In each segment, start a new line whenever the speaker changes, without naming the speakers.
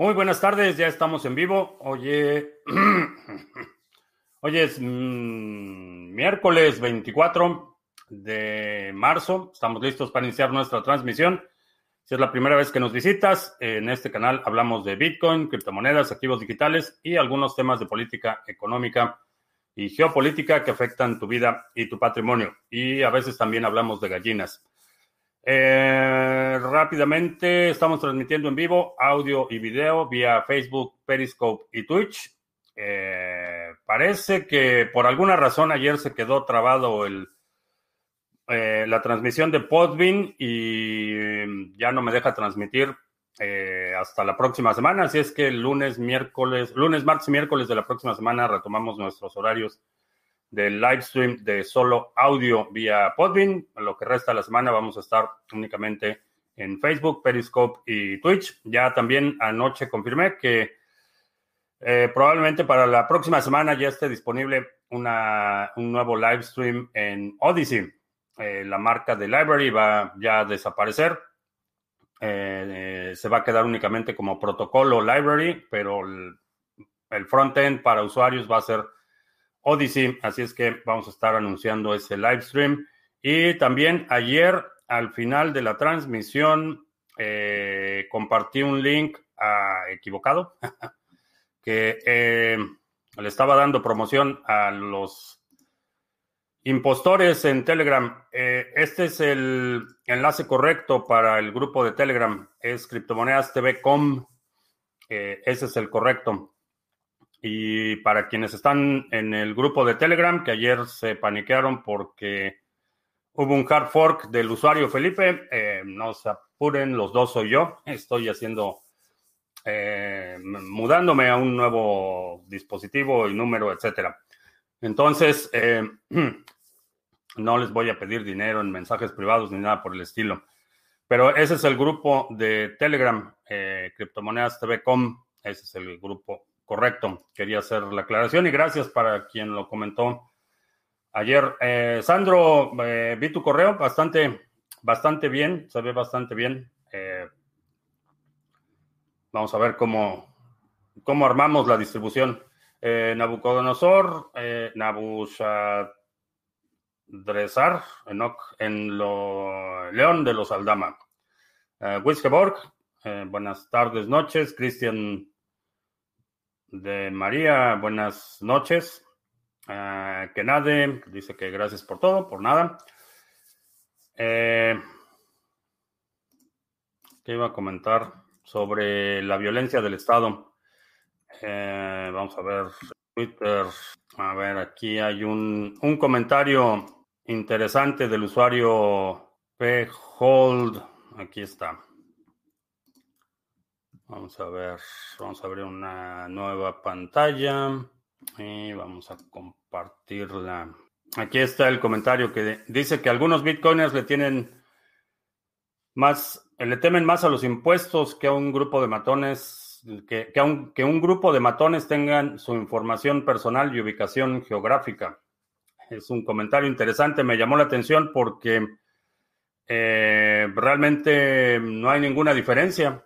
Muy buenas tardes, ya estamos en vivo. Oye, hoy es mm, miércoles 24 de marzo. Estamos listos para iniciar nuestra transmisión. Si es la primera vez que nos visitas, en este canal hablamos de Bitcoin, criptomonedas, activos digitales y algunos temas de política económica y geopolítica que afectan tu vida y tu patrimonio. Y a veces también hablamos de gallinas. Eh, rápidamente, estamos transmitiendo en vivo audio y video vía Facebook, Periscope y Twitch. Eh, parece que por alguna razón ayer se quedó trabado el, eh, la transmisión de Podbean y mm, ya no me deja transmitir hasta la próxima semana. Así es que el lunes, miércoles, lunes, martes y miércoles de la próxima semana retomamos nuestros horarios del live stream de solo audio vía Podbean. Lo que resta de la semana vamos a estar únicamente en Facebook, Periscope y Twitch. Ya también anoche confirmé que eh, probablemente para la próxima semana ya esté disponible una, un nuevo live stream en Odyssey. Eh, la marca de Library va ya a desaparecer. Eh, se va a quedar únicamente como protocolo Library, pero el, el front-end para usuarios va a ser Odyssey. Así es que vamos a estar anunciando ese live stream. Y también ayer, al final de la transmisión, eh, compartí un link ah, equivocado que eh, le estaba dando promoción a los impostores en Telegram. Eh, este es el enlace correcto para el grupo de Telegram. Es criptomonedas TV.com. ese es el correcto. Y para quienes están en el grupo de Telegram, que ayer se paniquearon porque hubo un hard fork del usuario Felipe, eh, no se apuren, los dos soy yo. Estoy haciendo, eh, mudándome a un nuevo dispositivo y número, etcétera. Entonces, eh, no les voy a pedir dinero en mensajes privados ni nada por el estilo. Pero ese es el grupo de Telegram, Criptomonedas TV.com. Ese es el grupo Correcto, quería hacer la aclaración y gracias para quien lo comentó ayer. Eh, Sandro, eh, vi tu correo bastante, bastante bien, se ve bastante bien. Eh, vamos a ver cómo, cómo armamos la distribución. Nabucodonosor, Nabushadrezar, Enoch, en lo León de los Aldama. Wiskeborg, buenas tardes, noches. Cristian de María, buenas noches. Uh, que nade, dice que gracias por todo, por nada. Eh, ¿Qué iba a comentar sobre la violencia del Estado? Eh, vamos a ver, Twitter. A ver, aquí hay un, un comentario interesante del usuario P. Hold. Aquí está. Vamos a ver, vamos a abrir una nueva pantalla y vamos a compartirla. Aquí está el comentario que dice que algunos bitcoiners le tienen más, le temen más a los impuestos que a un grupo de matones, que, que, un, grupo de matones tengan su información personal y ubicación geográfica. Es un comentario interesante, me llamó la atención porque eh, realmente no hay ninguna diferencia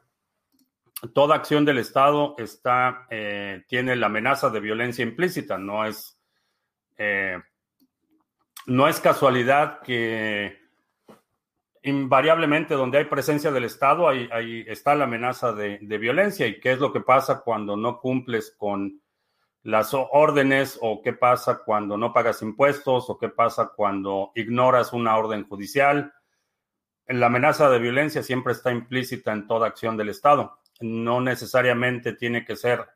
toda acción del Estado está, eh, tiene la amenaza de violencia implícita. No es, eh, no es casualidad que invariablemente donde hay presencia del Estado, ahí, está la amenaza de, de, violencia. ¿Y qué es lo que pasa cuando no cumples con las órdenes o qué pasa cuando no pagas impuestos o qué pasa cuando ignoras una orden judicial? La amenaza de violencia siempre está implícita en toda acción del Estado no necesariamente tiene que ser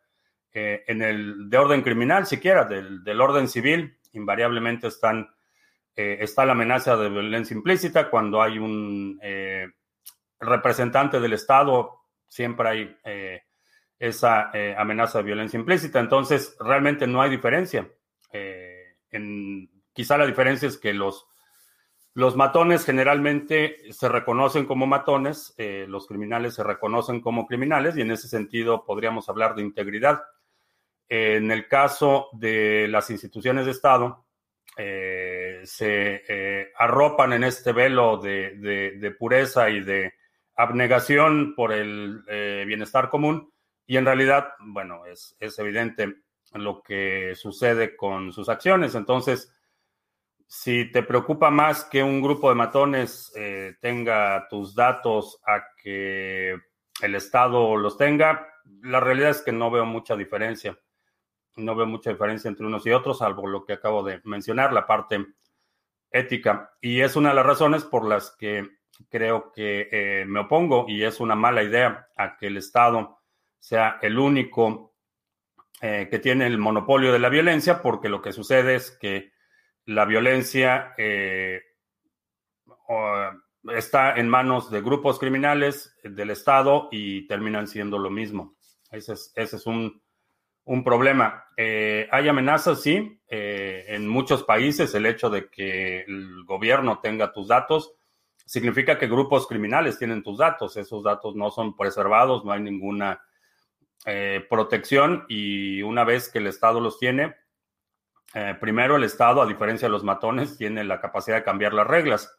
eh, en el de orden criminal, siquiera del, del orden civil, invariablemente están, eh, está la amenaza de violencia implícita. Cuando hay un eh, representante del Estado, siempre hay esa amenaza de violencia implícita. Entonces, realmente no hay diferencia. En, quizá la diferencia es que los los matones generalmente se reconocen como matones, eh, los criminales se reconocen como criminales y en ese sentido podríamos hablar de integridad. en el caso de las instituciones de Estado, eh, se eh, arropan en este velo de, pureza y de abnegación por el bienestar común Y en realidad, bueno, es evidente lo que sucede con sus acciones. Entonces, si te preocupa más que un grupo de matones eh, tenga tus datos a que el Estado los tenga, la realidad es que no veo mucha diferencia. No veo mucha diferencia entre unos y otros, salvo lo que acabo de mencionar, la parte ética. Y es una de las razones por las que creo que eh, me opongo y es una mala idea a que el Estado sea el único eh, que tiene el monopolio de la violencia, porque lo que sucede es que la violencia eh, está en manos de grupos criminales del Estado y terminan siendo lo mismo. Ese es, un, problema. Eh, hay amenazas, sí, eh, en muchos países el hecho de que el gobierno tenga tus datos significa que grupos criminales tienen tus datos. Esos datos no son preservados, no hay ninguna protección y una vez que el Estado los tiene, eh, primero, el Estado, a diferencia de los matones, tiene la capacidad de cambiar las reglas.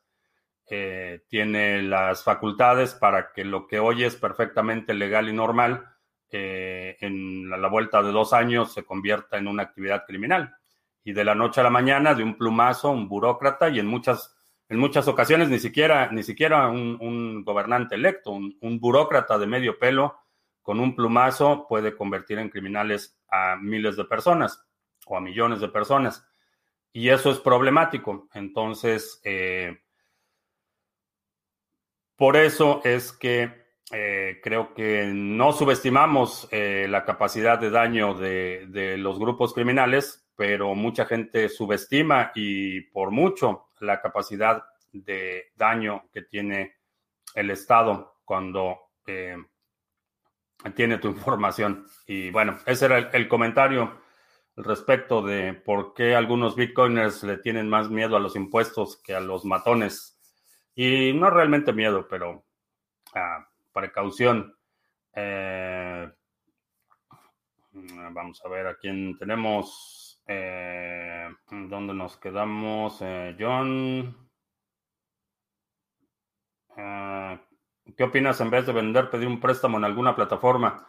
Eh, tiene las facultades para que lo que hoy es perfectamente legal y normal, eh, en la, vuelta de dos años se convierta en una actividad criminal. Y de la noche a la mañana, de un plumazo, un burócrata, y en muchas, en muchas ocasiones ni siquiera, ni siquiera un, gobernante electo, un, un burócrata de medio pelo con un plumazo puede convertir en criminales a miles de personas o a millones de personas. Y eso es problemático. Entonces, eh, por eso es que eh, creo que no subestimamos eh, la capacidad de daño de, de, los grupos criminales, pero mucha gente subestima y por mucho la capacidad de daño que tiene el Estado cuando tiene tu información. Y bueno, ese era el comentario respecto de por qué algunos bitcoiners le tienen más miedo a los impuestos que a los matones. Y no realmente miedo, pero ah, precaución. Eh, vamos a ver a quién tenemos. Eh, ¿Dónde nos quedamos? Eh, John. ¿Qué opinas en vez de vender, pedir un préstamo en alguna plataforma?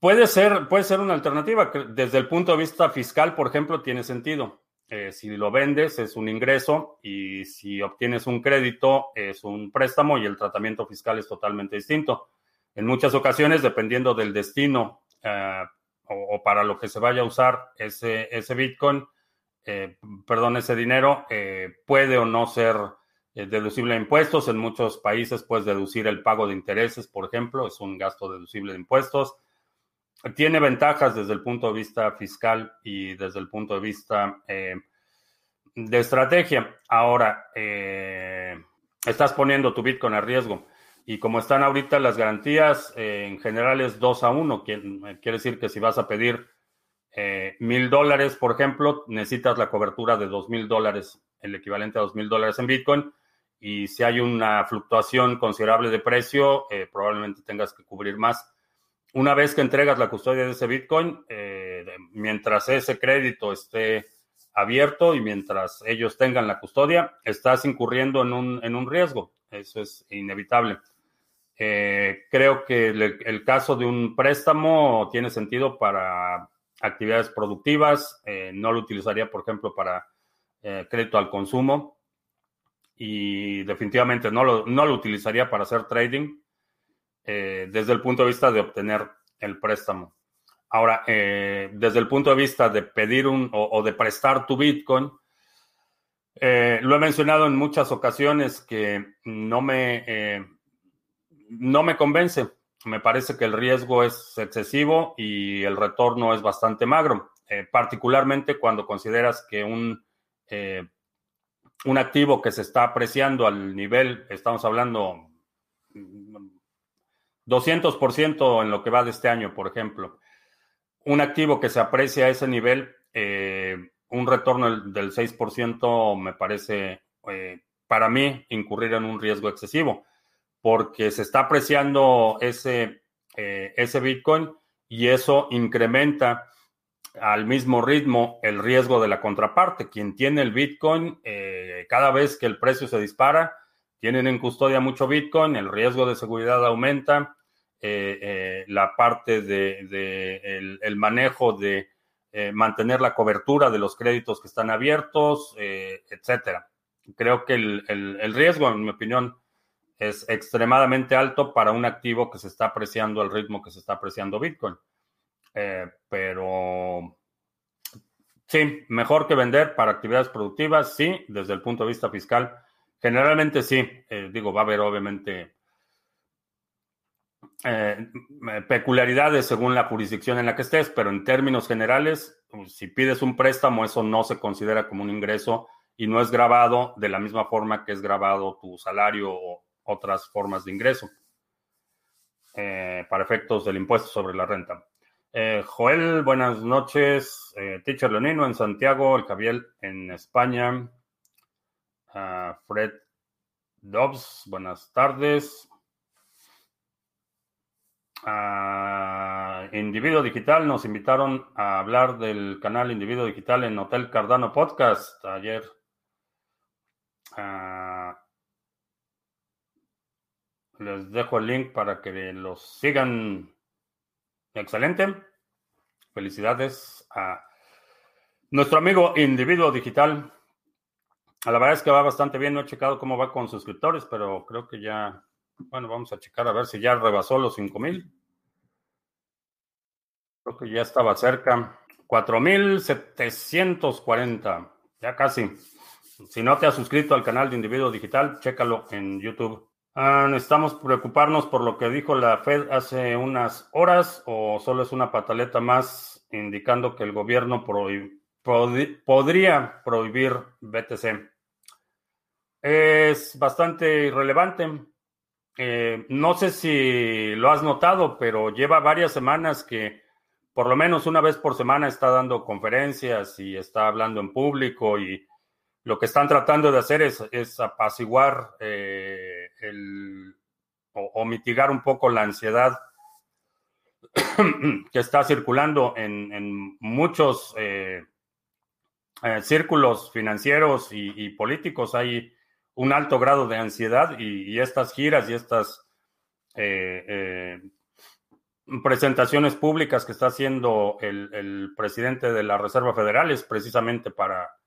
Puede ser, puede ser una alternativa. Desde el punto de vista fiscal, por ejemplo, tiene sentido. Eh, si lo vendes es un ingreso y si obtienes un crédito es un préstamo y el tratamiento fiscal es totalmente distinto. En muchas ocasiones, dependiendo del destino eh, o, para lo que se vaya a usar ese, ese Bitcoin, eh, perdón, ese dinero, puede o no ser deducible a impuestos. En muchos países puedes deducir el pago de intereses, por ejemplo, es un gasto deducible de impuestos tiene ventajas desde el punto de vista fiscal y desde el punto de vista eh, de estrategia. Ahora, eh, estás poniendo tu Bitcoin a riesgo. Y como están ahorita las garantías, eh, en general es 2 a 1. Quiere decir que si vas a pedir mil dólares, por ejemplo, necesitas la cobertura de dos mil dólares, el equivalente a dos mil dólares en Bitcoin. Y si hay una fluctuación considerable de precio, probablemente tengas que cubrir más una vez que entregas la custodia de ese Bitcoin, eh, mientras ese crédito esté abierto y mientras ellos tengan la custodia, estás incurriendo en un, en un riesgo. Eso es inevitable. Eh, creo que el, caso de un préstamo tiene sentido para actividades productivas. Eh, no lo utilizaría, por ejemplo, para crédito al consumo. Y definitivamente no lo, no lo utilizaría para hacer trading. Eh, desde el punto de vista de obtener el préstamo. Ahora, eh, desde el punto de vista de pedir un o, de prestar tu Bitcoin, eh, lo he mencionado en muchas ocasiones que no me, no me convence. Me parece que el riesgo es excesivo y el retorno es bastante magro, particularmente cuando consideras que un, un activo que se está apreciando al nivel, estamos hablando 200% en lo que va de este año, por ejemplo. Un activo que se aprecia a ese nivel, eh, un retorno del 6% me parece, eh, para mí, incurrir en un riesgo excesivo, porque se está apreciando ese, eh, ese Bitcoin y eso incrementa al mismo ritmo el riesgo de la contraparte. Quien tiene el Bitcoin, cada vez que el precio se dispara, tienen en custodia mucho Bitcoin, el riesgo de seguridad aumenta, la parte de, el, manejo de mantener la cobertura de los créditos que están abiertos, etcétera. Creo que el, el, riesgo, en mi opinión, es extremadamente alto para un activo que se está apreciando al ritmo que se está apreciando Bitcoin. pero Sí, mejor que vender para actividades productivas, sí, desde el punto de vista fiscal. Generalmente sí, eh, digo, va a haber obviamente eh, peculiaridades según la jurisdicción en la que estés, pero en términos generales, pues, si pides un préstamo, eso no se considera como un ingreso y no es grabado de la misma forma que es grabado tu salario o otras formas de ingreso eh, para efectos del impuesto sobre la renta. Eh, Joel, buenas noches. Teacher Leonino en Santiago, el Javier en España. Ah, Fred Dobbs, buenas tardes. Ah, Individuo Digital, nos invitaron a hablar del canal Individuo Digital en Hotel Cardano Podcast ayer. Ah, les dejo el link para que los sigan Excelente. Felicidades a nuestro amigo Individuo Digital. A la verdad es que va bastante bien. No he checado cómo va con suscriptores, pero creo que ya, bueno, vamos a checar a ver si ya rebasó los 5000. Creo que ya estaba cerca. 4740. Ya casi. Si no te has suscrito al canal de Individuo Digital, chécalo en YouTube. Ah, ¿Necesitamos preocuparnos por lo que dijo la Fed hace unas horas o solo es una pataleta más indicando que el gobierno podría prohibir BTC? Es bastante irrelevante. Eh, no sé si lo has notado, pero lleva varias semanas que por lo menos una vez por semana está dando conferencias y está hablando en público y lo que están tratando de hacer es, apaciguar eh, o, mitigar un poco la ansiedad que está circulando en, muchos eh, eh, círculos financieros y, políticos. Hay un alto grado de ansiedad y, estas giras y estas presentaciones públicas que está haciendo el presidente de la Reserva Federal es precisamente para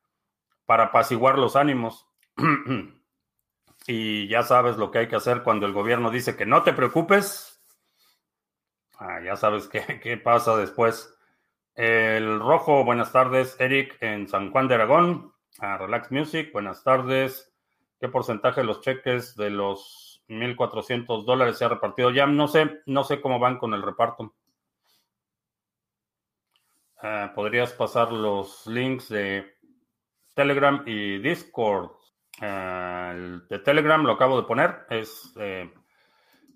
para apaciguar los ánimos. y ya sabes lo que hay que hacer cuando el gobierno dice que no te preocupes. Ah, ya sabes qué, pasa después. El rojo, buenas tardes. Eric en San Juan de Aragón. a Relax Music, buenas tardes. ¿Qué porcentaje de los cheques de los 1.400 dólares se ha repartido ya? No sé, no sé cómo van con el reparto. Ah, ¿Podrías pasar los links de Telegram y Discord. Eh, el de Telegram lo acabo de poner, es eh,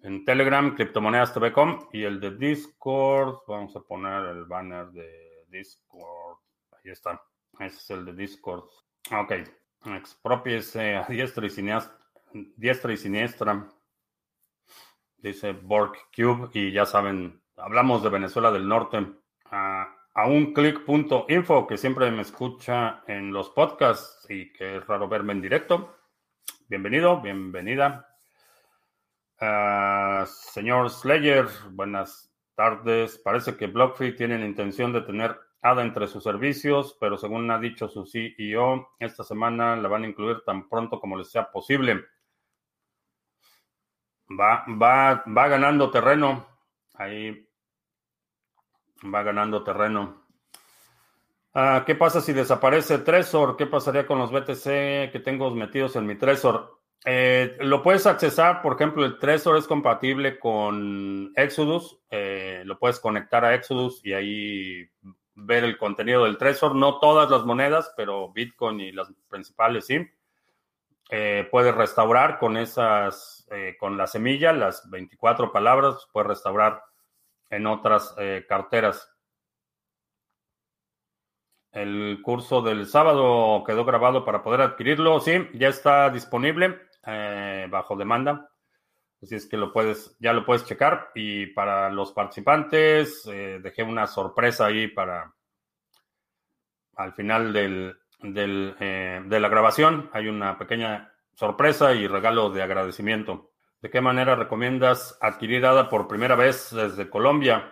en Telegram, criptomonedas.tv.com y el de Discord, vamos a poner el banner de Discord. Ahí está, ese es el de Discord. Ok, expropiese a diestra y siniestra, diestra y siniestra, dice Borg Cube y ya saben, hablamos de Venezuela del Norte. A un click.info que siempre me escucha en los podcasts y que es raro verme en directo. Bienvenido, bienvenida. Señor Slayer, buenas tardes. Parece que BlockFi tiene la intención de tener ADA entre sus servicios, pero según ha dicho su CEO, esta semana la van a incluir tan pronto como les sea posible. Va, va, va ganando terreno. Ahí va ganando terreno. Ah, ¿Qué pasa si desaparece Trezor? ¿Qué pasaría con los BTC que tengo metidos en mi Trezor? Eh, lo puedes accesar, por ejemplo, el Trezor es compatible con Exodus, eh, lo puedes conectar a Exodus y ahí ver el contenido del Trezor, no todas las monedas, pero Bitcoin y las principales sí. Eh, puedes restaurar con esas, con la semilla, las 24 palabras, puedes restaurar en otras eh, carteras. El curso del sábado quedó grabado para poder adquirirlo. Sí, ya está disponible eh, bajo demanda. Así es que lo puedes, ya lo puedes checar. Y para los participantes, eh, dejé una sorpresa ahí para al final del, del, de la grabación. Hay una pequeña sorpresa y regalo de agradecimiento. ¿De qué manera recomiendas adquirir ADA por primera vez desde Colombia?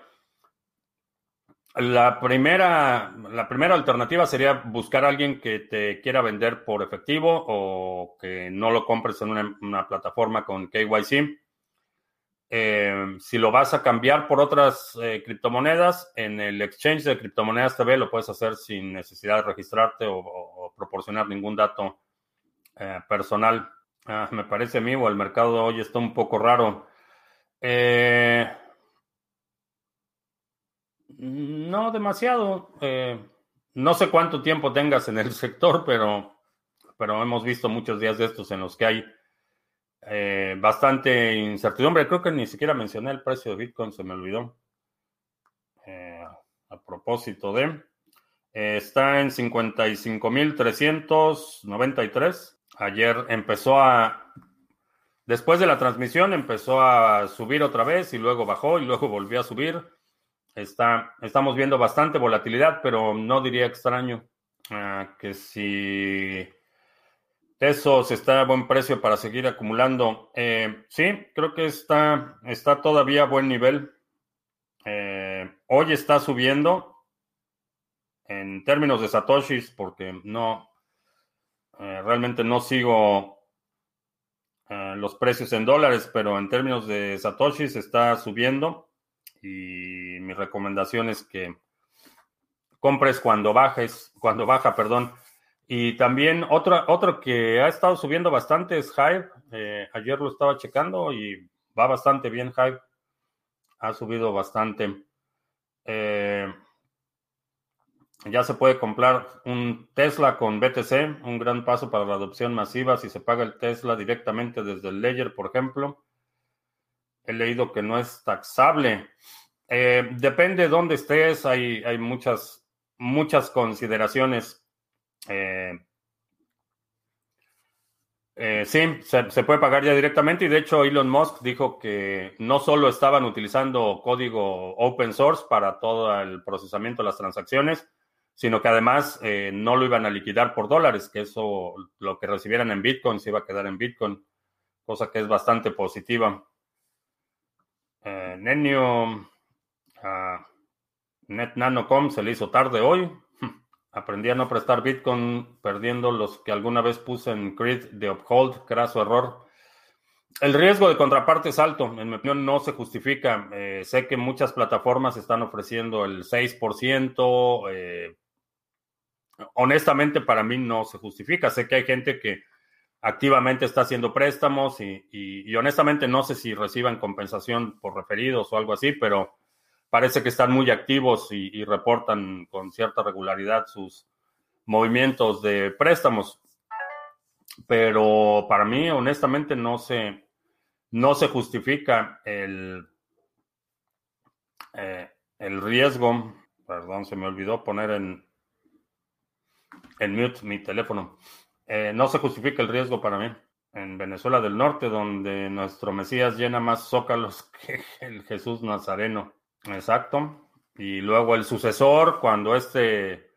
La primera, la primera alternativa sería buscar a alguien que te quiera vender por efectivo o que no lo compres en una, plataforma con KYC. Eh, si lo vas a cambiar por otras eh, criptomonedas, en el exchange de criptomonedas TV lo puedes hacer sin necesidad de registrarte o, proporcionar ningún dato eh, personal. Ah, me parece a mí, o el mercado hoy está un poco raro. No demasiado. Eh, no sé cuánto tiempo tengas en el sector, pero, pero hemos visto muchos días de estos en los que hay eh, bastante incertidumbre. Creo que ni siquiera mencioné el precio de Bitcoin, se me olvidó. Eh, a propósito de... está en 55.393. Ayer empezó a... Después de la transmisión empezó a subir otra vez y luego bajó y luego volvió a subir. Está, estamos viendo bastante volatilidad, pero no diría extraño ah, que si Tesos está a buen precio para seguir acumulando. Eh, sí, creo que está, está todavía a buen nivel. Eh, hoy está subiendo en términos de satoshis, porque no, eh, realmente no sigo los precios en dólares, pero en términos de satoshis está subiendo y mi recomendación es que compres cuando bajes, cuando baja, perdón. Y también otro, otro que ha estado subiendo bastante es Hive. Eh, ayer lo estaba checando y va bastante bien Hive. Ha subido bastante. Eh, ya se puede comprar un Tesla con BTC, un gran paso para la adopción masiva si se paga el Tesla directamente desde el Ledger, por ejemplo. He leído que no es taxable. Eh, depende de dónde estés, hay, hay muchas, muchas consideraciones. Eh, eh, sí, se, puede pagar ya directamente y de hecho Elon Musk dijo que no solo estaban utilizando código open source para todo el procesamiento de las transacciones, sino que además no lo iban a liquidar por dólares, que eso lo que recibieran en Bitcoin se iba a quedar en Bitcoin, cosa que es bastante positiva. Nenio a NetNanoCom se le hizo tarde hoy. Aprendí a no prestar Bitcoin perdiendo los que alguna vez puse en Grid de Uphold, su error. El riesgo de contraparte es alto, en mi opinión no se justifica. Eh, sé que muchas plataformas están ofreciendo el 6%. Eh, honestamente, para mí no se justifica. Sé que hay gente que activamente está haciendo préstamos y honestamente no sé si reciban compensación por referidos o algo así, pero parece que están muy activos y, reportan con cierta regularidad sus movimientos de préstamos. Pero para mí, honestamente, no se, no se justifica el, eh, el riesgo. Perdón, se me olvidó poner en, en mute mi teléfono. Eh, no se justifica el riesgo para mí. En Venezuela del Norte, donde nuestro Mesías llena más zócalos que el Jesús Nazareno. Exacto. Y luego el sucesor, cuando este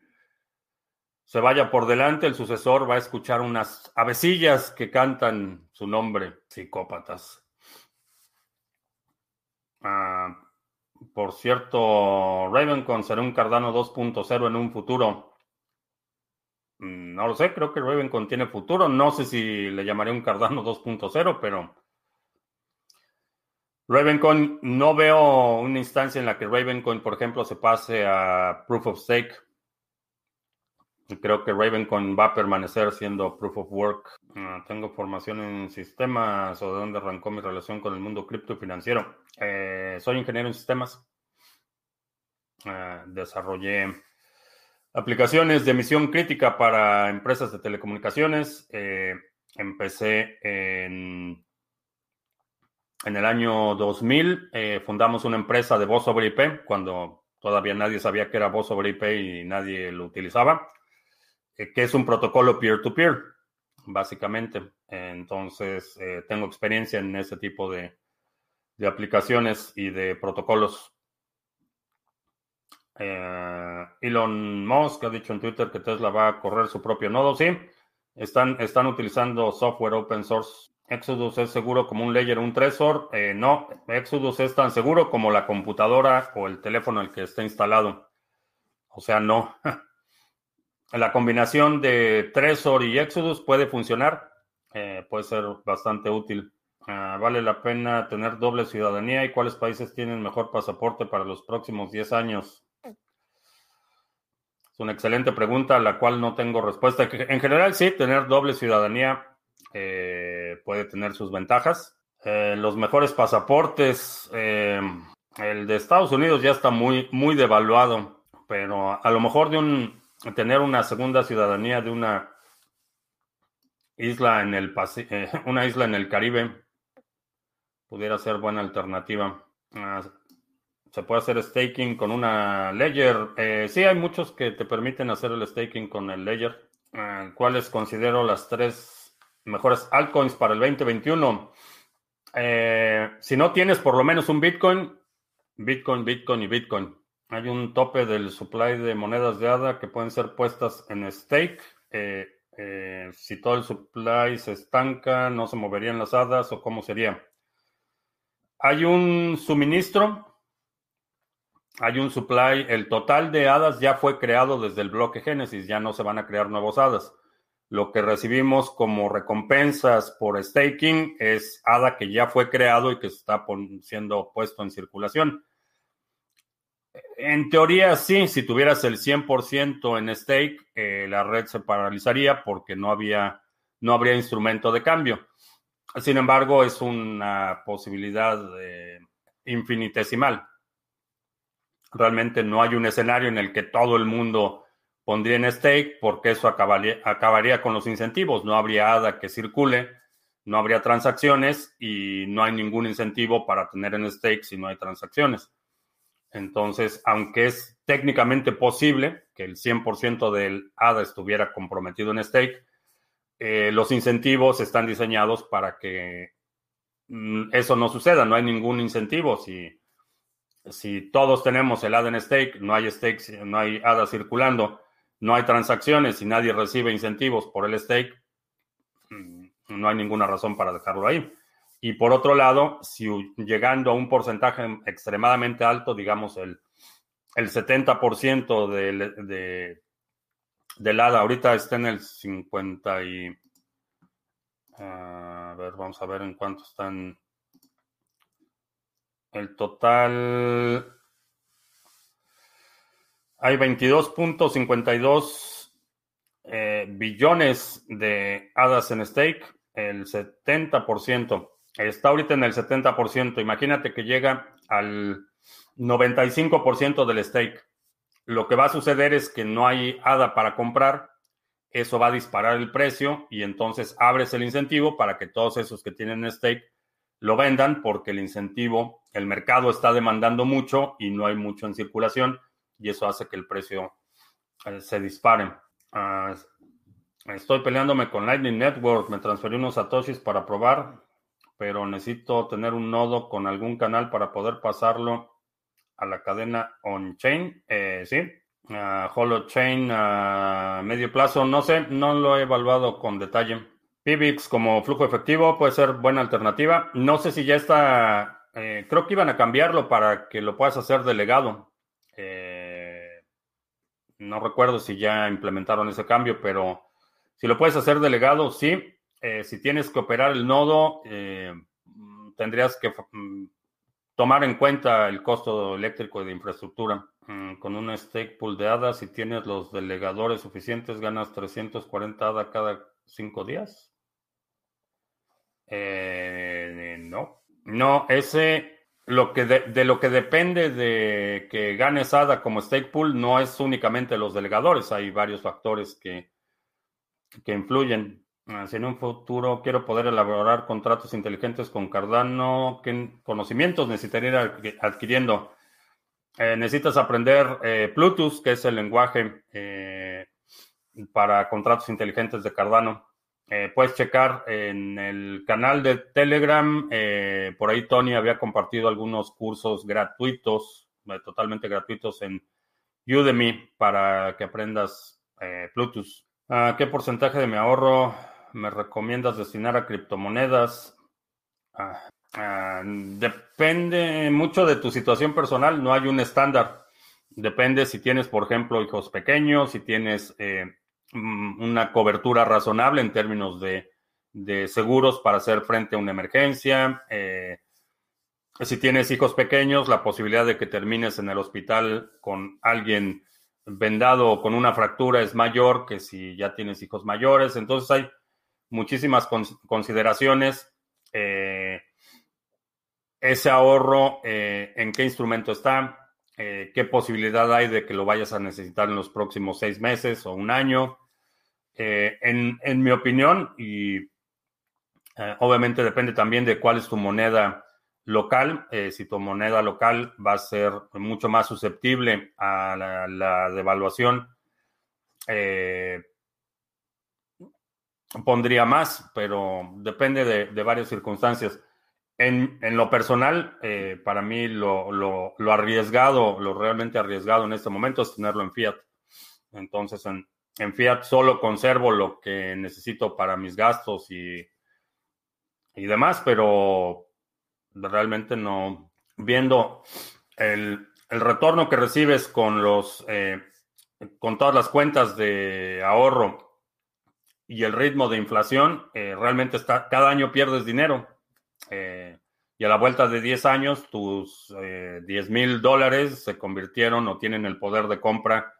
se vaya por delante, el sucesor va a escuchar unas avecillas que cantan su nombre, psicópatas. Ah, por cierto, Ravencon será un Cardano 2.0 en un futuro. Mm, no lo sé, creo que Ravencon tiene futuro. No sé si le llamaré un Cardano 2.0, pero Ravencoin, no veo una instancia en la que Ravencoin, por ejemplo, se pase a Proof of Stake. Creo que Ravencoin va a permanecer siendo Proof of Work. Ah, tengo formación en sistemas o de dónde arrancó mi relación con el mundo cripto financiero. Eh, soy ingeniero en sistemas. Ah, desarrollé aplicaciones de misión crítica para empresas de telecomunicaciones. Eh, empecé en en el año 2000 eh, fundamos una empresa de voz sobre IP, cuando todavía nadie sabía que era voz sobre IP y nadie lo utilizaba, eh, que es un protocolo peer-to-peer, básicamente. Entonces, eh, tengo experiencia en ese tipo de, aplicaciones y de protocolos. Elon Musk ha dicho en Twitter que Tesla va a correr su propio nodo. Sí, están, están utilizando software open source Exodus es seguro como un Ledger un Trezor. Eh, no, Exodus es tan seguro como la computadora o el teléfono en el que está instalado. O sea, no. la combinación de Trezor y Exodus puede funcionar. Eh, puede ser bastante útil. Ah, ¿Vale la pena tener doble ciudadanía? ¿Y cuáles países tienen mejor pasaporte para los próximos 10 años? Es una excelente pregunta a la cual no tengo respuesta. En general, sí, tener doble ciudadanía eh, puede tener sus ventajas. Eh, los mejores pasaportes, eh, el de Estados Unidos ya está muy, muy devaluado, pero a lo mejor de un, tener una segunda ciudadanía de una isla en el una isla en el Caribe pudiera ser buena alternativa. Ah, se puede hacer staking con una Ledger. Eh, sí, hay muchos que te permiten hacer el staking con el Ledger. Eh, ¿Cuáles considero las tres mejores altcoins para el 2021? Eh, si no tienes por lo menos un Bitcoin, Bitcoin, Bitcoin y Bitcoin. Hay un tope del supply de monedas de ADA que pueden ser puestas en stake. si todo el supply se estanca, no se moverían las hadas o cómo sería. Hay un suministro hay un supply, el total de hadas ya fue creado desde el bloque Génesis, ya no se van a crear nuevos hadas. Lo que recibimos como recompensas por staking es ADA que ya fue creado y que está siendo puesto en circulación. En teoría, sí, si tuvieras el 100% en stake, eh, la red se paralizaría porque no, había, no habría instrumento de cambio. Sin embargo, es una posibilidad eh, infinitesimal realmente no hay un escenario en el que todo el mundo pondría en stake porque eso acabaría, acabaría con los incentivos. No habría ADA que circule, no habría transacciones y no hay ningún incentivo para tener en stake si no hay transacciones. Entonces, aunque es técnicamente posible que el 100% del ADA estuviera comprometido en stake, eh, los incentivos están diseñados para que mm, eso no suceda. No hay ningún incentivo. Si si todos tenemos el ADA en stake, no hay stake, no hay ADA circulando, no hay transacciones y nadie recibe incentivos por el stake, mm, no hay ninguna razón para dejarlo ahí. Y por otro lado, si llegando a un porcentaje extremadamente alto, digamos el, el 70% del, de, del ADA, ahorita está en el 50 y... a ver, vamos a ver en cuánto están el total. Hay 22.52 eh, billones de hadas en stake, el 70%. Está ahorita en el 70%. Imagínate que llega al 95% del stake. Lo que va a suceder es que no hay ADA para comprar. Eso va a disparar el precio y entonces abres el incentivo para que todos esos que tienen stake lo vendan porque el incentivo, el mercado está demandando mucho y no hay mucho en circulación y eso hace que el precio eh, se dispare. Ah, estoy peleándome con Lightning Network, me transferí unos satoshis para probar, pero necesito tener un nodo con algún canal para poder pasarlo a la cadena on-chain. Eh, sí, uh, holochain a medio plazo, no sé, no lo he evaluado con detalle. Pibix como flujo efectivo puede ser buena alternativa. No sé si ya está, eh, creo que iban a cambiarlo para que lo puedas hacer delegado. Eh, no recuerdo si ya implementaron ese cambio, pero si lo puedes hacer delegado, sí. Eh, si tienes que operar el nodo, tendrías que mm, tomar en cuenta el costo eléctrico de infraestructura. Mm, con un stake pool de ADA, si tienes los delegadores suficientes, ganas 340 ADA cada cinco días. Eh, no, no, ese, lo que de, lo que depende de que gane ADA como stake pool no es únicamente los delegadores, hay varios factores que, que influyen. Ah, si en un futuro quiero poder elaborar contratos inteligentes con Cardano, ¿qué conocimientos necesitaría ir adquiriendo? Eh, necesitas aprender eh, Bluetooth, que es el lenguaje para contratos inteligentes de Cardano. Eh, puedes checar en el canal de Telegram. Eh, por ahí Tony había compartido algunos cursos gratuitos, eh, totalmente gratuitos en Udemy para que aprendas Bluetooth. Ah, ¿Qué porcentaje de mi ahorro me recomiendas destinar a criptomonedas? Ah, ah, depende mucho de tu situación personal, no hay un estándar. Depende si tienes, por ejemplo, hijos pequeños, si tienes una cobertura razonable en términos de, seguros para hacer frente a una emergencia. Eh, si tienes hijos pequeños, la posibilidad de que termines en el hospital con alguien vendado o con una fractura es mayor que si ya tienes hijos mayores. Entonces hay muchísimas consideraciones. Eh, ese ahorro, eh, en qué instrumento está, eh, qué posibilidad hay de que lo vayas a necesitar en los próximos seis meses o un año. En, en, mi opinión, y obviamente depende también de cuál es tu moneda local, eh, si tu moneda local va a ser mucho más susceptible a la, devaluación, eh, pondría más, pero depende de, varias circunstancias. En, lo personal, eh, para mí lo, lo, arriesgado, lo realmente arriesgado en este momento es tenerlo en fiat. Entonces, en, en fiat solo conservo lo que necesito para mis gastos y, y demás, pero realmente no, viendo el, retorno que recibes con los, eh, con todas las cuentas de ahorro y el ritmo de inflación, eh, realmente está, cada año pierdes dinero. Eh, y a la vuelta de 10 años, tus 10 mil dólares se convirtieron o tienen el poder de compra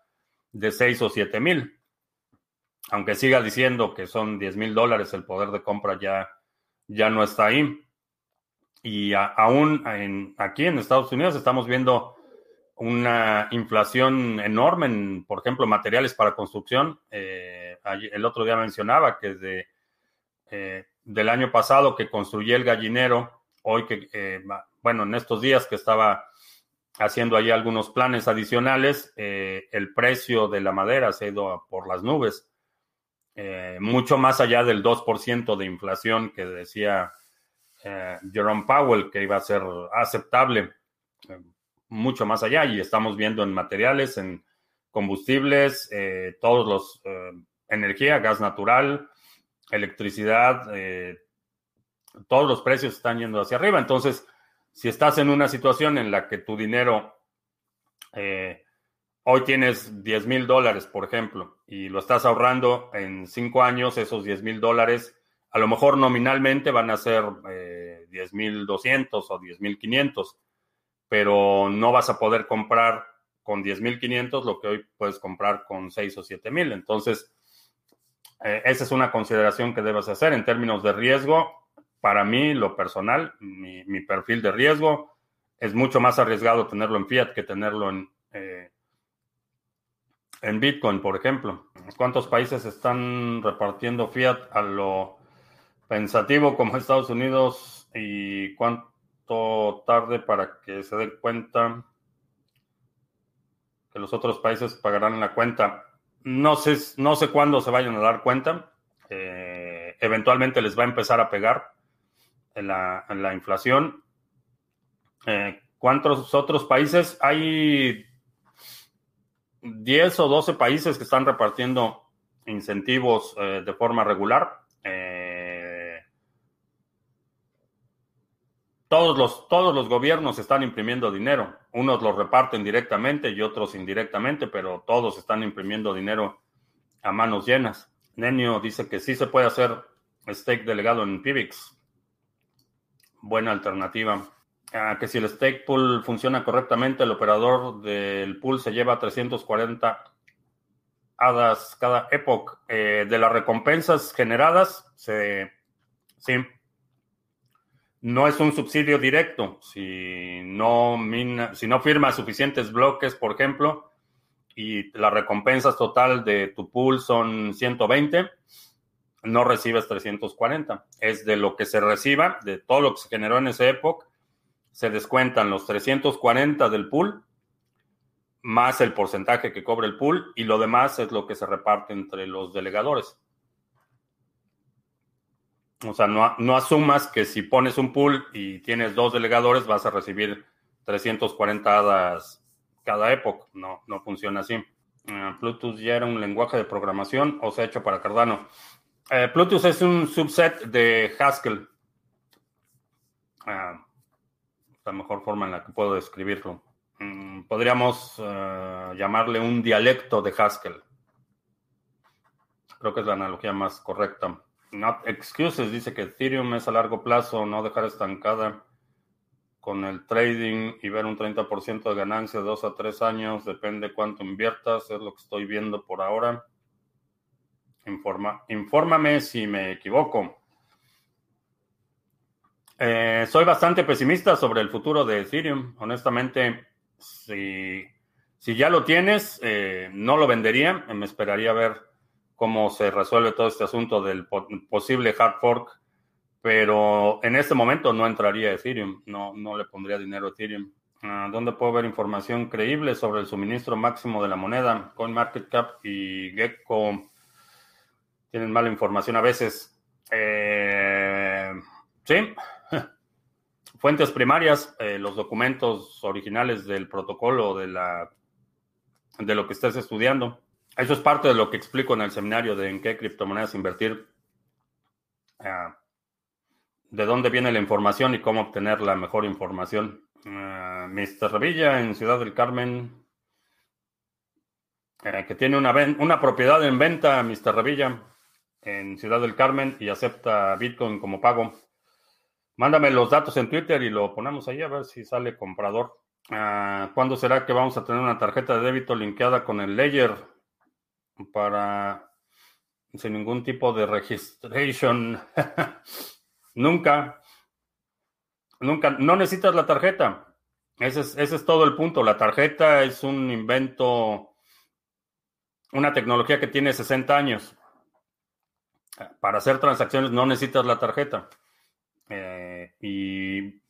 de 6 o 7 mil. Aunque siga diciendo que son 10 mil dólares, el poder de compra ya, ya no está ahí. Y aún en, aquí en Estados Unidos estamos viendo una inflación enorme en, por ejemplo, materiales para construcción. Eh, el otro día mencionaba que de, eh, del año pasado que construí el gallinero, hoy que, eh, bueno, en estos días que estaba haciendo ahí algunos planes adicionales, el precio de la madera se ha ido por las nubes, mucho más allá del 2% de inflación que decía eh, Jerome Powell, que iba a ser aceptable eh, mucho más allá. Y estamos viendo en materiales, en combustibles, eh, todos los energía, gas natural, electricidad, todos los precios están yendo hacia arriba. Entonces, si estás en una situación en la que tu dinero hoy tienes 10 mil dólares, por ejemplo, y lo estás ahorrando en cinco años, esos 10 mil dólares a lo mejor nominalmente van a ser eh, 10.200 o 10.500, pero no vas a poder comprar con 10.500 lo que hoy puedes comprar con 6 o 7.000. Entonces, eh, esa es una consideración que debes hacer en términos de riesgo. Para mí, lo personal, mi, perfil de riesgo es mucho más arriesgado tenerlo en fiat que tenerlo en, eh, en Bitcoin, por ejemplo. ¿Cuántos países están repartiendo fiat a lo pensativo como Estados Unidos y cuánto tarde para que se den cuenta que los otros países pagarán la cuenta. No sé, no sé cuándo se vayan a dar cuenta. Eh, eventualmente les va a empezar a pegar en la, inflación. Eh, ¿Cuántos otros países? Hay 10 o 12 países que están repartiendo incentivos eh, de forma regular. Todos los, todos los gobiernos están imprimiendo dinero. Unos lo reparten directamente y otros indirectamente, pero todos están imprimiendo dinero a manos llenas. Nenio dice que sí se puede hacer stake delegado en Pivix. Buena alternativa. Ah, que si el stake pool funciona correctamente, el operador del pool se lleva 340 hadas cada epoch. Eh, de las recompensas generadas, se, sí, no es un subsidio directo. Si no, si no firmas suficientes bloques, por ejemplo, y las recompensas total de tu pool son 120, no recibes 340. Es de lo que se reciba, de todo lo que se generó en esa época, se descuentan los 340 del pool más el porcentaje que cobra el pool y lo demás es lo que se reparte entre los delegadores. O sea, no, asumas que si pones un pool y tienes dos delegadores vas a recibir 340 hadas cada época. No, no funciona así. Uh, Plutus ya era un lenguaje de programación o se ha hecho para Cardano. Eh, Plutus es un subset de Haskell. Ah, la mejor forma en la que puedo describirlo. Mm, podríamos eh, llamarle un dialecto de Haskell. Creo que es la analogía más correcta. Not excuses dice que Ethereum es a largo plazo, no dejar estancada con el trading y ver un 30% de ganancia dos a tres años, depende cuánto inviertas, es lo que estoy viendo por ahora. Informa, infórmame si me equivoco. Eh, soy bastante pesimista sobre el futuro de Ethereum. Honestamente, si, si ya lo tienes, eh, no lo vendería. Me esperaría ver cómo se resuelve todo este asunto del posible hard fork. Pero en este momento no entraría Ethereum. No, no le pondría dinero a Ethereum. Ah, ¿Dónde puedo ver información creíble sobre el suministro máximo de la moneda? CoinMarketCap y Gecko tienen mala información a veces. Eh, sí, fuentes primarias, eh, los documentos originales del protocolo de la de lo que estés estudiando. Eso es parte de lo que explico en el seminario de en qué criptomonedas invertir, ah, de dónde viene la información y cómo obtener la mejor información. Uh, Mr. Revilla en Ciudad del Carmen, eh, que tiene una, una propiedad en venta, Mr. Revilla, en Ciudad del Carmen y acepta Bitcoin como pago. Mándame los datos en Twitter y lo ponemos ahí a ver si sale comprador. Ah, ¿Cuándo será que vamos a tener una tarjeta de débito linkeada con el Ledger para sin ningún tipo de registration? Nunca. Nunca. No necesitas la tarjeta. Ese es, ese es todo el punto. La tarjeta es un invento, una tecnología que tiene 60 años. Para hacer transacciones no necesitas la tarjeta. Eh, y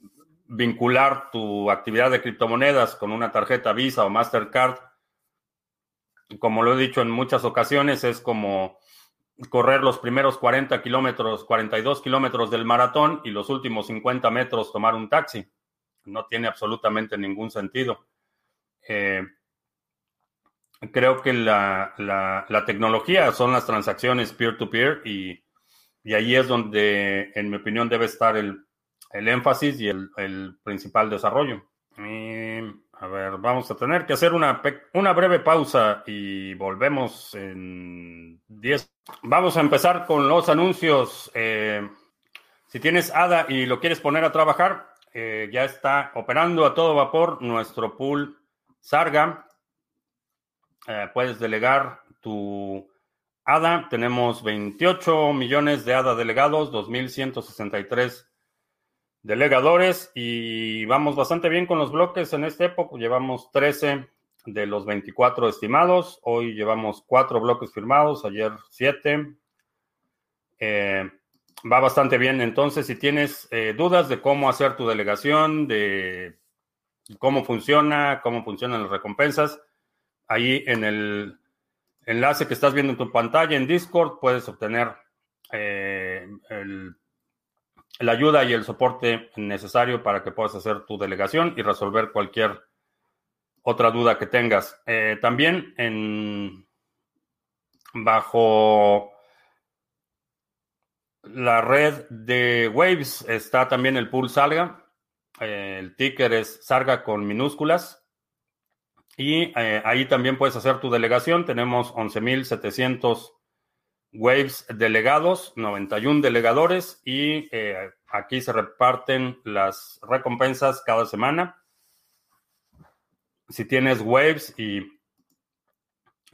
vincular tu actividad de criptomonedas con una tarjeta Visa o Mastercard, como lo he dicho en muchas ocasiones, es como correr los primeros 40 kilómetros, 42 kilómetros del maratón y los últimos 50 metros tomar un taxi. No tiene absolutamente ningún sentido. Eh, creo que la, la, tecnología son las transacciones peer-to-peer y, y, ahí es donde, en mi opinión, debe estar el, el énfasis y el, el principal desarrollo. A ver, vamos a tener que hacer una, una breve pausa y volvemos en 10. Vamos a empezar con los anuncios. Eh, si tienes ADA y lo quieres poner a trabajar, eh, ya está operando a todo vapor nuestro pool Sarga. Eh, puedes delegar tu ADA. Tenemos 28 millones de ADA delegados, 2.163 delegadores y vamos bastante bien con los bloques en esta época. Llevamos 13 de los 24 estimados. Hoy llevamos 4 bloques firmados, ayer 7. Eh, va bastante bien. Entonces, si tienes eh, dudas de cómo hacer tu delegación, de cómo funciona, cómo funcionan las recompensas, Ahí en el enlace que estás viendo en tu pantalla en Discord puedes obtener eh, la ayuda y el soporte necesario para que puedas hacer tu delegación y resolver cualquier otra duda que tengas. Eh, también en bajo la red de Waves está también el pool Salga. Eh, el ticker es Sarga con minúsculas. Y eh, ahí también puedes hacer tu delegación. Tenemos 11.700 Waves delegados, 91 delegadores y eh, aquí se reparten las recompensas cada semana. Si tienes Waves y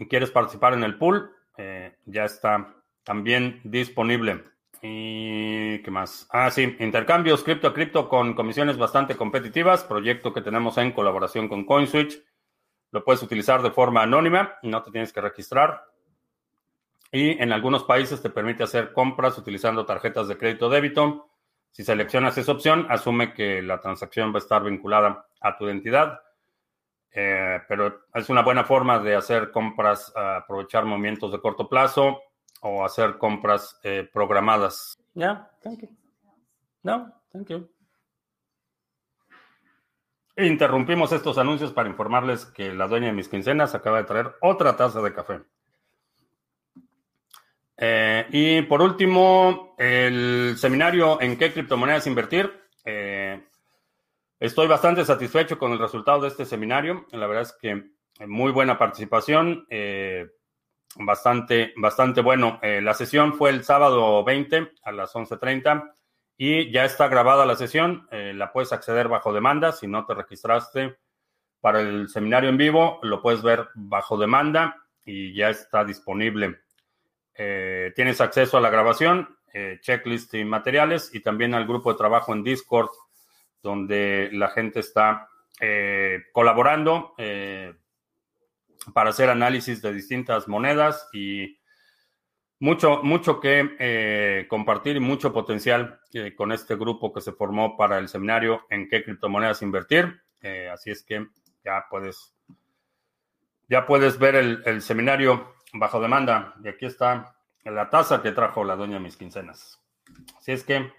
quieres participar en el pool, eh, ya está también disponible. ¿Y qué más? Ah, sí, intercambios cripto a cripto con comisiones bastante competitivas, proyecto que tenemos en colaboración con CoinSwitch. Lo puedes utilizar de forma anónima, no te tienes que registrar. Y en algunos países te permite hacer compras utilizando tarjetas de crédito débito. Si seleccionas esa opción, asume que la transacción va a estar vinculada a tu identidad. Eh, pero es una buena forma de hacer compras, aprovechar movimientos de corto plazo o hacer compras eh, programadas. Ya, thank you. No, thank you. Interrumpimos estos anuncios para informarles que la dueña de mis quincenas acaba de traer otra taza de café. Eh, y por último, el seminario en qué criptomonedas invertir. Eh, estoy bastante satisfecho con el resultado de este seminario. La verdad es que muy buena participación, eh, bastante, bastante bueno. la sesión fue el sábado 20 a las 11.30 y ya está grabada la sesión. la puedes acceder bajo demanda si no te registraste para el seminario en vivo. Lo puedes ver bajo demanda y ya está disponible. Eh, tienes acceso a la grabación, eh, checklist y materiales y también al grupo de trabajo en Discord, donde la gente está eh, colaborando para hacer análisis de distintas monedas y mucho, mucho que compartir y mucho potencial con este grupo que se formó para el seminario en qué criptomonedas invertir. así es que ya puedes, ya puedes ver el seminario bajo demanda. Y aquí está la taza que trajo la doña mis quincenas. Así es que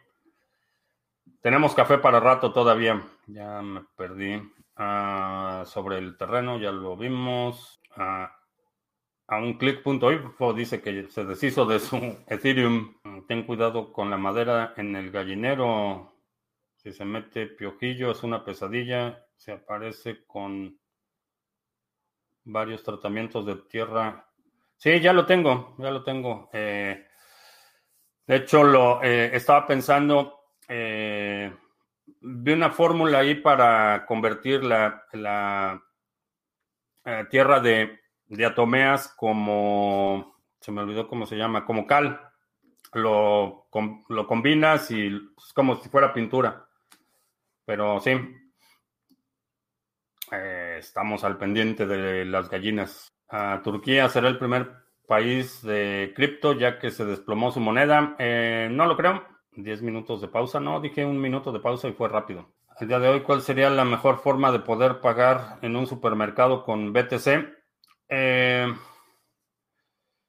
tenemos café para rato todavía. Ya me perdí ah, sobre el terreno, ya lo vimos. Ah, a un click.info dice que se deshizo de su Ethereum. Ten cuidado con la madera en el gallinero. Si se mete piojillo es una pesadilla. Se aparece con varios tratamientos de tierra Sí, ya lo tengo, ya lo tengo. Eh, de hecho, lo eh, estaba pensando, eh, vi una fórmula ahí para convertir la, la tierra de, atomeas como, se me olvidó cómo se llama, como cal. Lo, lo combinas y es como si fuera pintura. Pero sí, estamos al pendiente de las gallinas. Turquía será el primer país de cripto ya que se desplomó su moneda. Eh, no lo creo. 10 minutos de pausa. No, dije un minuto de pausa y fue rápido. El día de hoy, ¿cuál sería la mejor forma de poder pagar en un supermercado con BTC? Eh,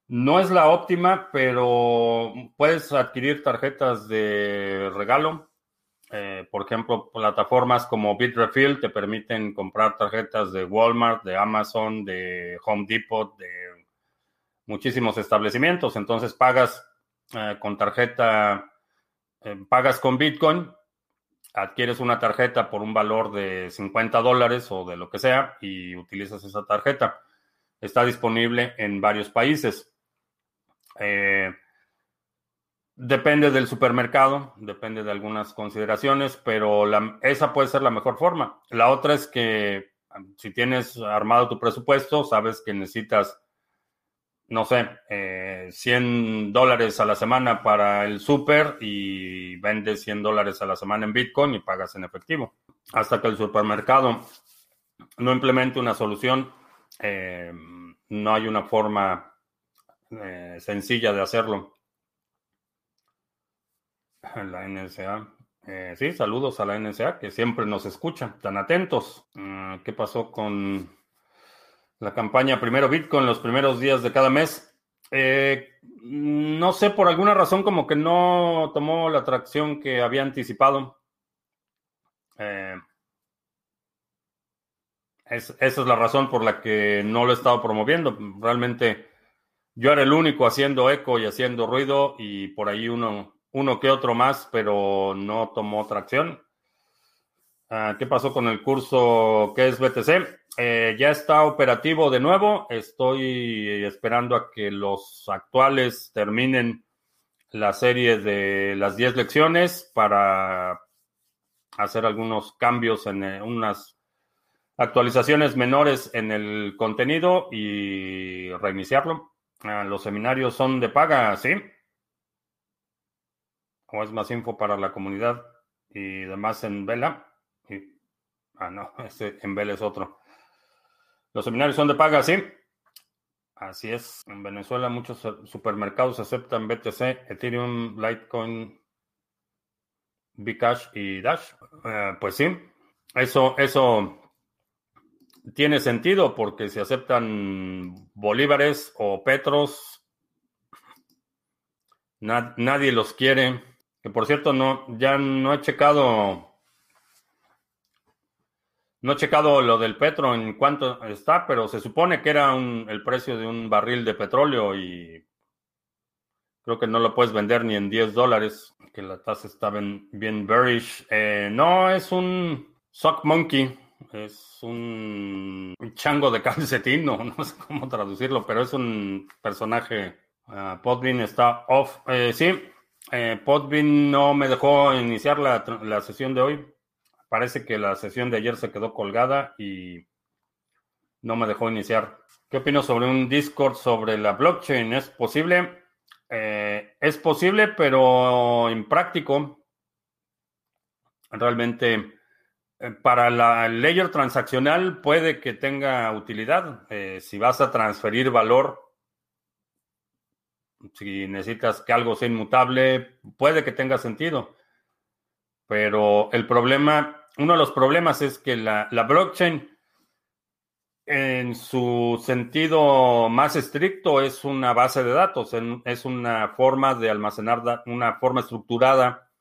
no es la óptima, pero puedes adquirir tarjetas de regalo. Eh, por ejemplo, plataformas como Bitrefill te permiten comprar tarjetas de Walmart, de Amazon, de Home Depot, de muchísimos establecimientos. Entonces pagas eh, con tarjeta, eh, pagas con Bitcoin, adquieres una tarjeta por un valor de 50 dólares o de lo que sea y utilizas esa tarjeta. Está disponible en varios países. Depende del supermercado, depende de algunas consideraciones, pero esa puede ser la mejor forma. La otra es que si tienes armado tu presupuesto, sabes que necesitas, no sé, 100 eh, dólares a la semana para el super y vendes 100 dólares a la semana en Bitcoin y pagas en efectivo. Hasta que el supermercado no implemente una solución, eh, no hay una forma eh, sencilla de hacerlo. La NSA. Eh, sí, saludos a la NSA que siempre nos escucha, tan atentos. Ah, ¿Qué pasó con la campaña Primero Bitcoin los primeros días de cada mes? Eh, no sé, por alguna razón como que no tomó la atracción que había anticipado. Eh, esa es la razón por la que no lo he estado promoviendo. Realmente yo era el único haciendo eco y haciendo ruido y por ahí uno uno que otro más, pero no tomó tracción. Ah, ¿Qué pasó con el curso que es BTC? Eh, ya está operativo de nuevo. Estoy esperando a que los actuales terminen la serie de las 10 lecciones para hacer algunos cambios en eh, unas actualizaciones menores en el contenido y reiniciarlo. Ah, los seminarios son de paga, sí o es más info para la comunidad y demás en Vela. ah, no, este en Vela es otro. Los seminarios son de paga, sí. Así es. En Venezuela muchos supermercados aceptan BTC, Ethereum, Litecoin, Bcash y Dash. Eh, pues sí, eso, eso tiene sentido porque si aceptan bolívares o petros, nadie los quiere. Que por cierto, no, ya no he checado. No he checado lo del petro en cuánto está, pero se supone que era el precio de un barril de petróleo y Creo que no lo puedes vender ni en 10 dólares, que la tasa está bien, bien bearish. Eh, no, es un sock monkey, es un, chango de calcetín, no, no, sé cómo traducirlo, pero es un personaje. Uh, está off. Eh, sí, eh, Podbean no me dejó iniciar la, la sesión de hoy. Parece que la sesión de ayer se quedó colgada y no me dejó iniciar. ¿Qué opino sobre un Discord sobre la blockchain? ¿Es posible? Eh, es posible, pero impráctico. Realmente, eh, para la layer transaccional puede que tenga utilidad. Eh, si vas a transferir valor, si necesitas que algo sea inmutable, puede que tenga sentido. Pero el problema, uno de los problemas es que la, blockchain en su sentido más estricto es una base de datos, es una forma de almacenar, una forma estructurada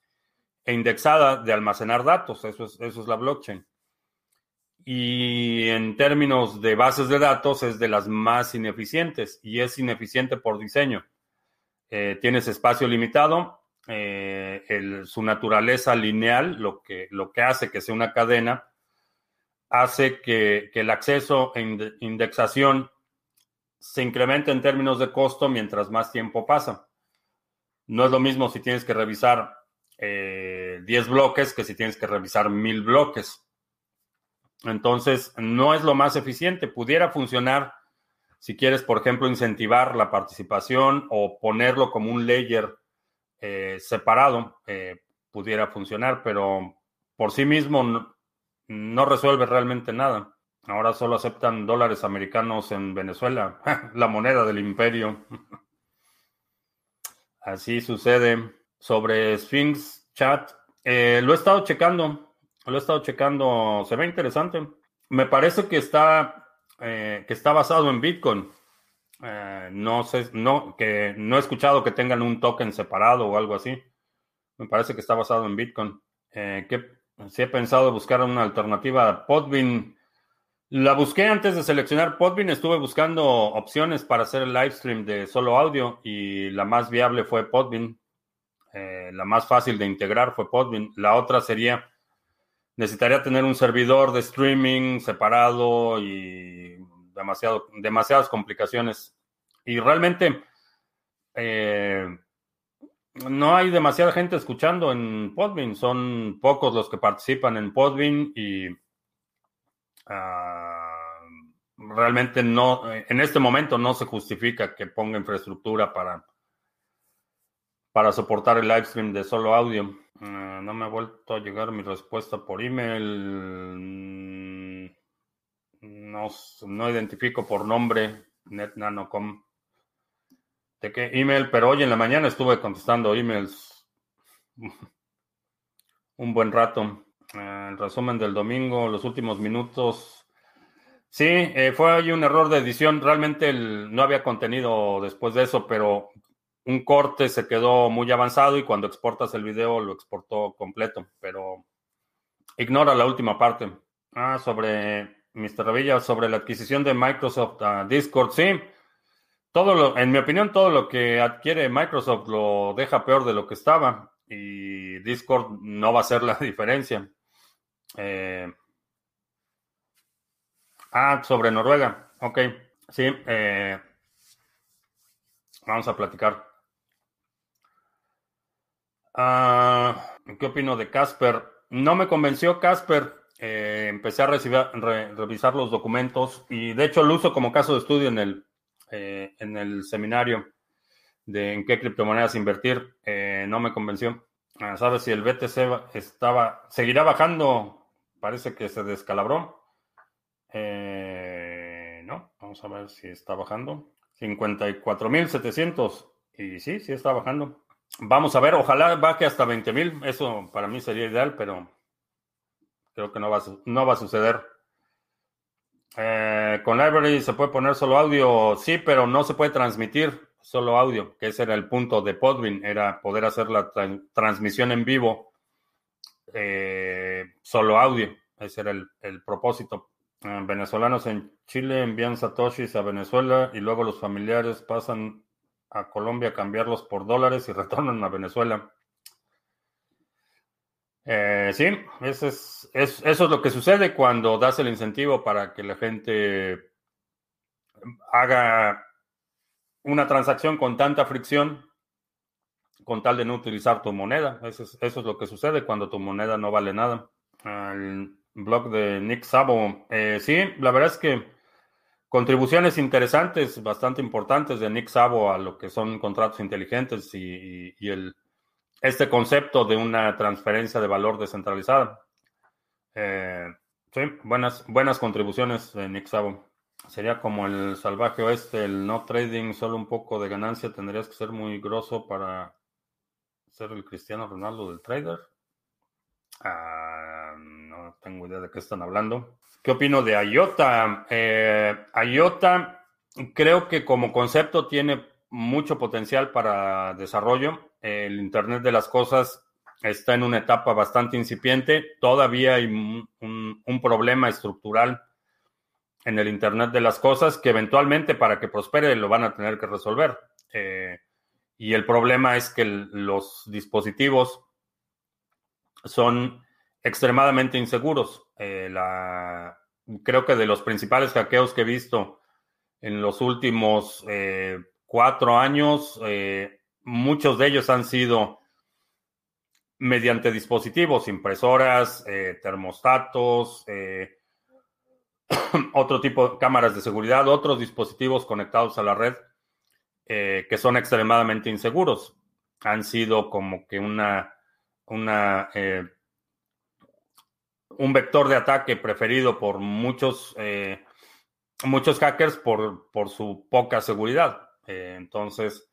e indexada de almacenar datos, eso es, eso es la blockchain. Y en términos de bases de datos es de las más ineficientes y es ineficiente por diseño. Eh, tienes espacio limitado, eh, su naturaleza lineal, lo que, lo que hace que sea una cadena, hace que, el acceso e indexación se incremente en términos de costo mientras más tiempo pasa. No es lo mismo si tienes que revisar 10 eh, bloques que si tienes que revisar 1000 bloques. Entonces, no es lo más eficiente. Pudiera funcionar si quieres, por ejemplo, incentivar la participación o ponerlo como un layer eh, separado, eh, pudiera funcionar, pero por sí mismo no resuelve realmente nada. Ahora solo aceptan dólares americanos en Venezuela, la moneda del imperio. Así sucede. Sobre Sphinx Chat, eh, lo he estado checando, lo he estado checando, se ve interesante. Me parece que está, eh, que está basado en Bitcoin. Eh, no sé, no, que no he escuchado que tengan un token separado o algo así. Me parece que está basado en Bitcoin. ¿qué, si he pensado buscar una alternativa a. La busqué antes de seleccionar Podbean, estuve buscando opciones para hacer el live stream de solo audio y la más viable fue Podbean. Eh, la más fácil de integrar fue Podbean. La otra sería, necesitaría tener un servidor de streaming separado y demasiado, demasiadas complicaciones. Y realmente, eh, no hay demasiada gente escuchando en Podbean, son pocos los que participan en Podbean y ah, realmente no, en este momento no se justifica que ponga infraestructura para, para soportar el live stream de solo audio. Ah, no me ha vuelto a llegar mi respuesta por email. No, no identifico por nombre NetNanocom de qué email, pero hoy en la mañana estuve contestando emails un buen rato. Eh, el resumen del domingo, los últimos minutos. Sí, eh, fue ahí un error de edición. Realmente no había contenido después de eso, pero un corte se quedó muy avanzado y cuando exportas el video lo exportó completo. Pero ignora la última parte. Ah, sobre Mr. Revilla, sobre la adquisición de Microsoft a Discord. Sí, todo lo, en mi opinión, todo lo que adquiere Microsoft lo deja peor de lo que estaba y Discord no va a ser la diferencia. Eh, ah, sobre Noruega. Ok, sí. Eh, vamos a platicar. Ah, ¿Qué opino de Casper? No me convenció Casper. Eh, empecé a revisar los documentos y de hecho lo uso como caso de estudio en el eh, en el seminario de en qué criptomonedas invertir, eh, no me convenció. Ah, ¿Sabes si el BTC estaba, seguirá bajando? Parece que se descalabró. No, vamos a ver si está bajando. 54.700. Y sí, sí está bajando. Vamos a ver, ojalá baje hasta 20.000. Eso para mí sería ideal, pero creo que no va, no va a suceder. Eh, con Library se puede poner solo audio, sí, pero no se puede transmitir solo audio, que ese era el punto de Podwin, era poder hacer la transmisión en vivo eh, solo audio, ese era el, propósito. Eh, venezolanos en Chile envían satoshis a Venezuela y luego los familiares pasan a Colombia cambiarlos por dólares y retornan a Venezuela. Eh, sí, eso es, eso es lo que sucede cuando das el incentivo para que la gente haga una transacción con tanta fricción con tal de no utilizar tu moneda. Eso es, lo que sucede cuando tu moneda no vale nada. El blog de Nick Sabo. Eh, sí, la verdad es que contribuciones interesantes, bastante importantes de Nick Sabo a lo que son contratos inteligentes y, el, este concepto de una transferencia de valor descentralizada. Eh, sí, buenas, buenas contribuciones de Nick Sabo. Sería como el salvaje oeste, el no trading, solo un poco de ganancia. Tendrías que ser muy grosso para ser el Cristiano Ronaldo del trader. Ah, no tengo idea de qué están hablando. ¿Qué opino de IOTA? Eh, IOTA creo que como concepto tiene mucho potencial para desarrollo. El Internet de las Cosas está en una etapa bastante incipiente. Todavía hay un problema estructural en el Internet de las Cosas que eventualmente para que prospere lo van a tener que resolver. Eh, y el problema es que los dispositivos son extremadamente inseguros. Eh, creo que de los principales hackeos que he visto en los últimos eh, cuatro años, muchos de ellos han sido mediante dispositivos, impresoras, termostatos, otro tipo de cámaras de seguridad, otros dispositivos conectados a la red eh, que son extremadamente inseguros. Han sido como que una, una eh, un vector de ataque preferido por muchos, eh, muchos hackers por, por, su poca seguridad. entonces,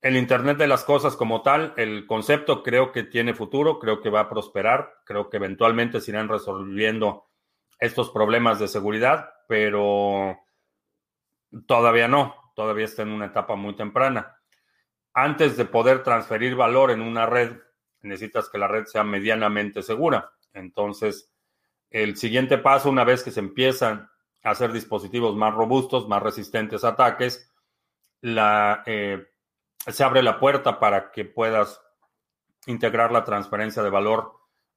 el Internet de las Cosas como tal, el concepto creo que tiene futuro, creo que va a prosperar, creo que eventualmente se irán resolviendo estos problemas de seguridad, pero todavía no, todavía está en una etapa muy temprana. Antes de poder transferir valor en una red, necesitas que la red sea medianamente segura. Entonces, el siguiente paso, una vez que se empiezan a hacer dispositivos más robustos, más resistentes a ataques, la, eh, se abre la puerta para que puedas integrar la transferencia de valor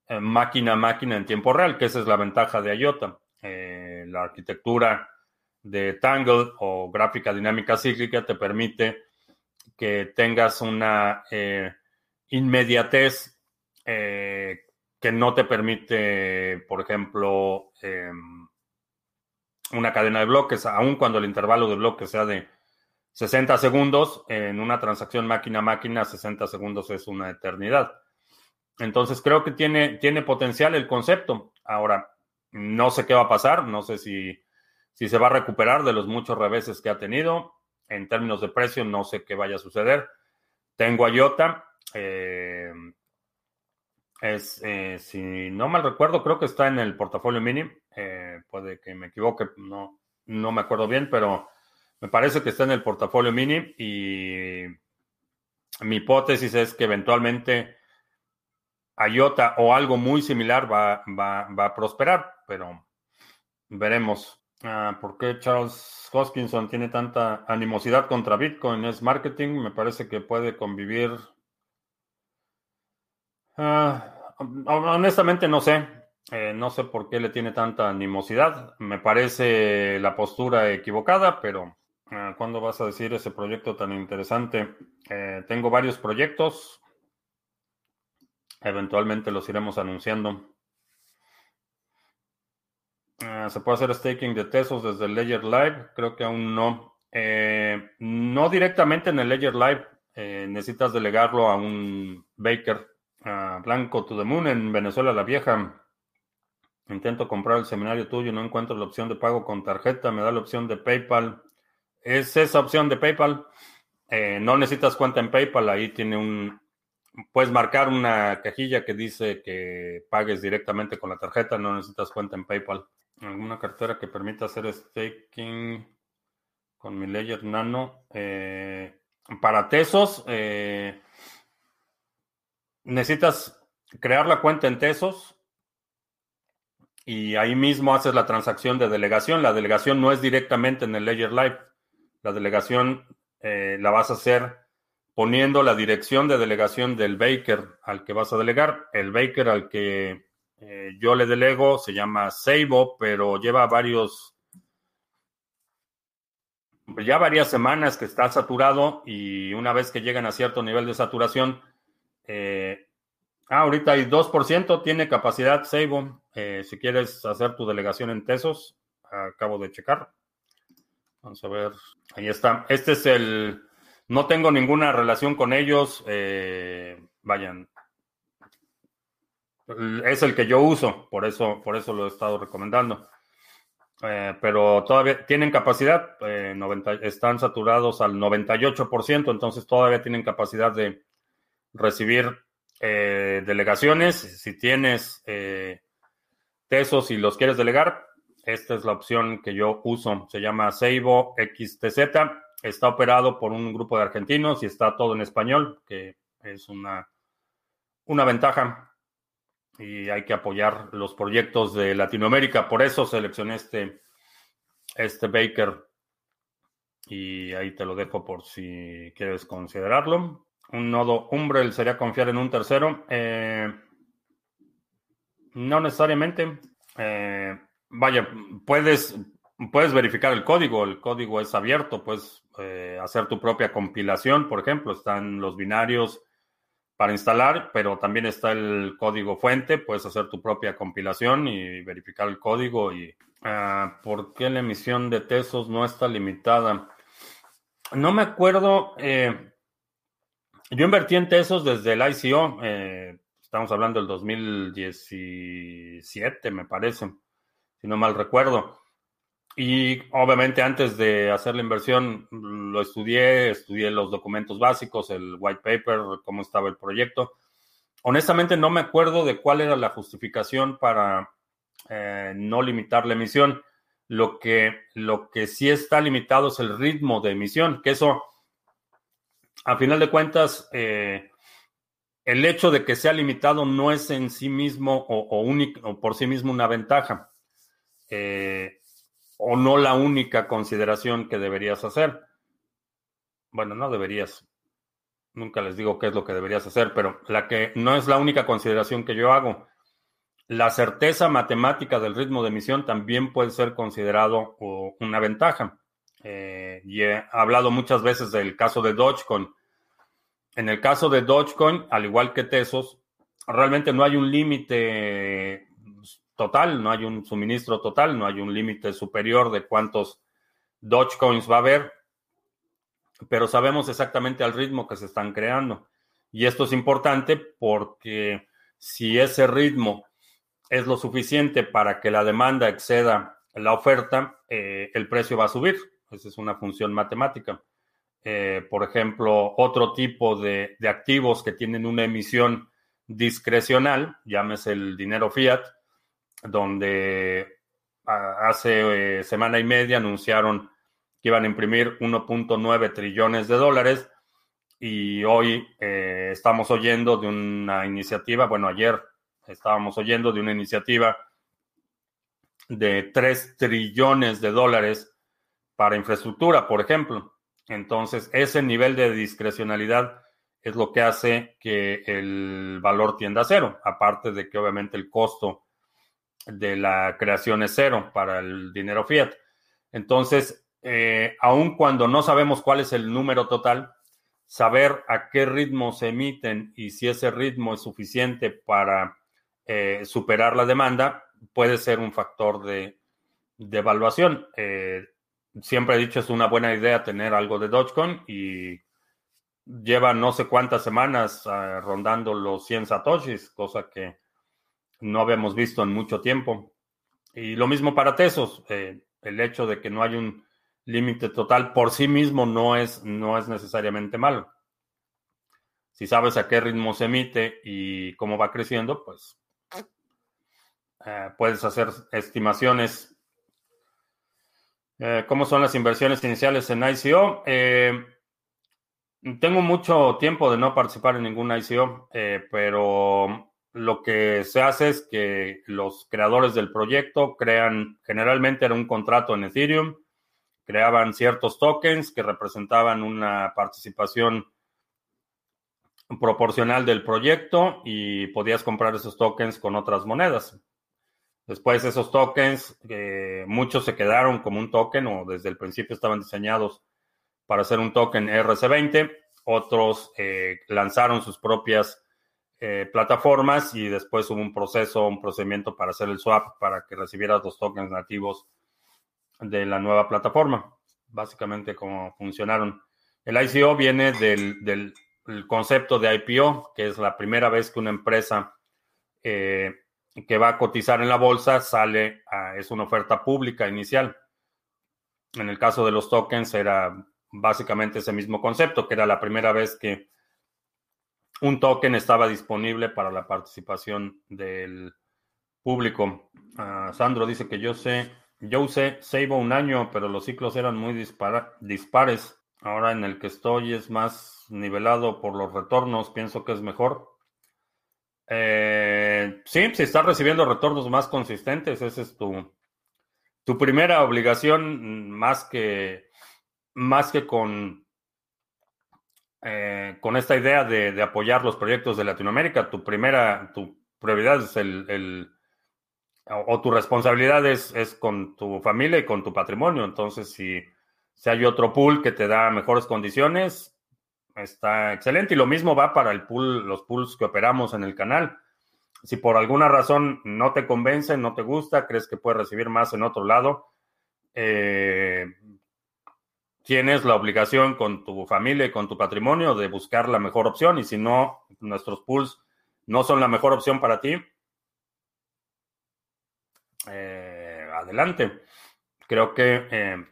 eh, máquina a máquina en tiempo real, que esa es la ventaja de IOTA. Eh, la arquitectura de Tangle o gráfica dinámica cíclica te permite que tengas una inmediatez que no te permite, por ejemplo, em, una cadena de bloques, aun cuando el intervalo de bloques sea de 60 segundos, en una transacción máquina a máquina, 60 segundos es una eternidad. Entonces creo que tiene, tiene potencial el concepto. Ahora, no sé qué va a pasar, no sé si, si se va a recuperar de los muchos reveses que ha tenido. En términos de precio, no sé qué vaya a suceder. Tengo a IOTA. Eh, es, eh, si no mal recuerdo, creo que está en el portafolio mini. Eh, puede que me equivoque, no, no me acuerdo bien, pero me parece que está en el portafolio mini y mi hipótesis es que eventualmente IOTA o algo muy similar va, va, a prosperar, pero veremos. Ah, ¿Por qué Charles Hoskinson tiene tanta animosidad contra Bitcoin? ¿Es marketing? Me parece que puede convivir. Ah, honestamente no sé. Eh, no sé por qué le tiene tanta animosidad. Me parece la postura equivocada, pero ah, ¿cuándo vas a decir ese proyecto tan interesante? Eh, tengo varios proyectos. Eventualmente los iremos anunciando. Ah, ¿Se puede hacer staking de Tesos desde Ledger Live? Creo que aún no. Eh, no directamente en el Ledger Live. Eh, necesitas delegarlo a un Baker. Blanco to the Moon en Venezuela la Vieja. Intento comprar el seminario tuyo, no encuentro la opción de pago con tarjeta, me da la opción de PayPal. Es esa opción de PayPal. Eh, no necesitas cuenta en PayPal, ahí tiene un, puedes marcar una cajilla que dice que pagues directamente con la tarjeta, no necesitas cuenta en PayPal. Alguna cartera que permita hacer staking con mi Ledger Nano. Eh, para Tesos, eh, necesitas crear la cuenta en Tesos y ahí mismo haces la transacción de delegación. La delegación no es directamente en el Ledger Live. La delegación la vas a hacer poniendo la dirección de delegación del Baker al que vas a delegar. El Baker al que yo le delego se llama Seibo, pero lleva varios ya varias semanas que está saturado y una vez que llegan a cierto nivel de saturación, eh, ah, ahorita hay 2%, tiene capacidad Seibo. Eh, si quieres hacer tu delegación en Tesos, acabo de checar. Vamos a ver, ahí está. Este es el, no tengo ninguna relación con ellos, eh, vayan. Es el que yo uso, por eso, por eso lo he estado recomendando. Eh, pero todavía tienen capacidad, 90, eh, están saturados al 98%, entonces todavía tienen capacidad de recibir eh, delegaciones. Si tienes tesos y los quieres delegar, esta es la opción que yo uso. Se llama Seibo XTZ. Está operado por un grupo de argentinos y está todo en español, que es una, una ventaja y hay que apoyar los proyectos de Latinoamérica. Por eso seleccioné este, este Baker y ahí te lo dejo por si quieres considerarlo. Un nodo Umbrel sería confiar en un tercero. Eh, no necesariamente. Eh, vaya, puedes, puedes verificar el código. El código es abierto. Puedes eh, hacer tu propia compilación, por ejemplo. Están los binarios para instalar, pero también está el código fuente, puedes hacer tu propia compilación y verificar el código y uh, por qué la emisión de Tesos no está limitada. No me acuerdo, yo invertí en Tesos desde el ICO, eh, estamos hablando del 2017 me parece, si no mal recuerdo. Y obviamente antes de hacer la inversión lo estudié, estudié los documentos básicos, el white paper, cómo estaba el proyecto. Honestamente no me acuerdo de cuál era la justificación para eh, no limitar la emisión. Lo que, lo que sí está limitado es el ritmo de emisión, que eso, a final de cuentas, eh, el hecho de que sea limitado no es en sí mismo o, único, por sí mismo una ventaja. Eh, o no la única consideración que deberías hacer. Bueno, no deberías. Nunca les digo qué es lo que deberías hacer, pero la que no es la única consideración que yo hago. La certeza matemática del ritmo de emisión también puede ser considerado una ventaja. Eh, y he hablado muchas veces del caso de Dogecoin. En el caso de Dogecoin, al igual que Tesos, realmente no hay un límite total, no hay un suministro total, no hay un límite superior de cuántos Dogecoins va a haber, pero sabemos exactamente al ritmo que se están creando. Y esto es importante porque si ese ritmo es lo suficiente para que la demanda exceda la oferta, eh, el precio va a subir. Esa es una función matemática. Eh, por ejemplo, otro tipo de, de activos que tienen una emisión discrecional, llámese el dinero fiat, donde hace eh, semana y media anunciaron que iban a imprimir 1.9 trillones de dólares y hoy eh, estamos oyendo de una iniciativa, bueno, ayer estábamos oyendo de una iniciativa de 3 trillones de dólares para infraestructura, por ejemplo. Entonces, ese nivel de discrecionalidad es lo que hace que el valor tienda a cero, aparte de que obviamente el costo de la creación es cero para el dinero fiat. Entonces, eh, aun cuando no sabemos cuál es el número total, saber a qué ritmo se emiten y si ese ritmo es suficiente para eh, superar la demanda, puede ser un factor de, evaluación. Eh, siempre he dicho es una buena idea tener algo de Dogecoin y lleva no sé cuántas semanas ah, rondando los 100 satoshis, cosa que no habíamos visto en mucho tiempo. Y lo mismo para Tesos, eh, el hecho de que no hay un límite total por sí mismo no es, no es necesariamente malo. Si sabes a qué ritmo se emite y cómo va creciendo, pues eh, puedes hacer estimaciones. Eh, ¿Cómo son las inversiones iniciales en ICO? tengo mucho tiempo de no participar en ningún ICO, pero lo que se hace es que los creadores del proyecto crean, generalmente era un contrato en Ethereum, creaban ciertos tokens que representaban una participación proporcional del proyecto y podías comprar esos tokens con otras monedas. Después esos tokens, eh, muchos se quedaron como un token o desde el principio estaban diseñados para ser un token RC20, otros eh, lanzaron sus propias eh, plataformas y después hubo un proceso, un procedimiento para hacer el swap para que recibieras los tokens nativos de la nueva plataforma. Básicamente como funcionaron. El ICO viene del, concepto de IPO, que es la primera vez que una empresa eh, que va a cotizar en la bolsa sale, a, es una oferta pública inicial. En el caso de los tokens era básicamente ese mismo concepto, que era la primera vez que un token estaba disponible para la participación del público. Ah, Sandro dice que yo sé, yo usé Seibo un año, pero los ciclos eran muy dispares. Ahora en el que estoy es más nivelado por los retornos, pienso que es mejor. Eh, sí, si estás recibiendo retornos más consistentes, esa es tu, tu primera obligación, más que, más que con eh, con esta idea de, apoyar los proyectos de Latinoamérica, tu primera, tu prioridad es el, o, tu responsabilidad es, con tu familia y con tu patrimonio. Entonces, si, si hay otro pool que te da mejores condiciones, está excelente. Y lo mismo va para el pool, los pools que operamos en el canal. Si por alguna razón no te convence, no te gusta, crees que puedes recibir más en otro lado, eh, tienes la obligación con tu familia y con tu patrimonio de buscar la mejor opción y si no, nuestros pools no son la mejor opción para ti, eh, adelante. Creo que eh,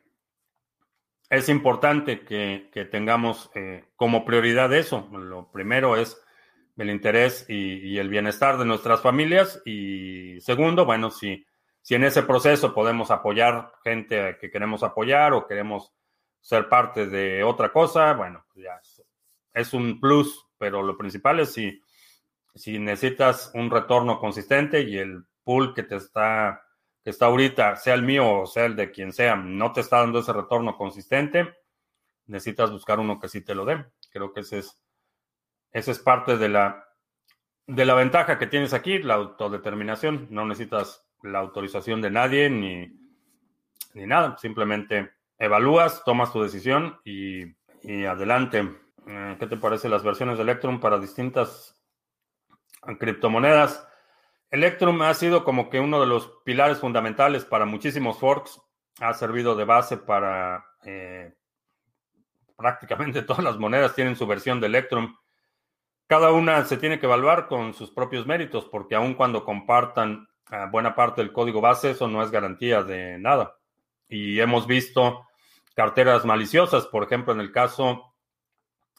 es importante que, tengamos eh, como prioridad eso. Lo primero es el interés y, y, el bienestar de nuestras familias y segundo, bueno, si, si en ese proceso podemos apoyar gente que queremos apoyar o queremos ser parte de otra cosa, bueno, pues ya es un plus, pero lo principal es si, si necesitas un retorno consistente y el pool que te está, que está ahorita, sea el mío o sea el de quien sea, no te está dando ese retorno consistente, necesitas buscar uno que sí te lo dé. Creo que ese es, esa es parte de la, de la ventaja que tienes aquí, la autodeterminación. No necesitas la autorización de nadie ni, ni nada, simplemente evalúas, tomas tu decisión y, adelante. Eh, ¿Qué te parece las versiones de Electrum para distintas criptomonedas? Electrum ha sido como que uno de los pilares fundamentales para muchísimos forks. Ha servido de base para eh, prácticamente todas las monedas tienen su versión de Electrum. Cada una se tiene que evaluar con sus propios méritos, porque aun cuando compartan eh, buena parte del código base, eso no es garantía de nada. Y hemos visto carteras maliciosas. Por ejemplo, en el caso,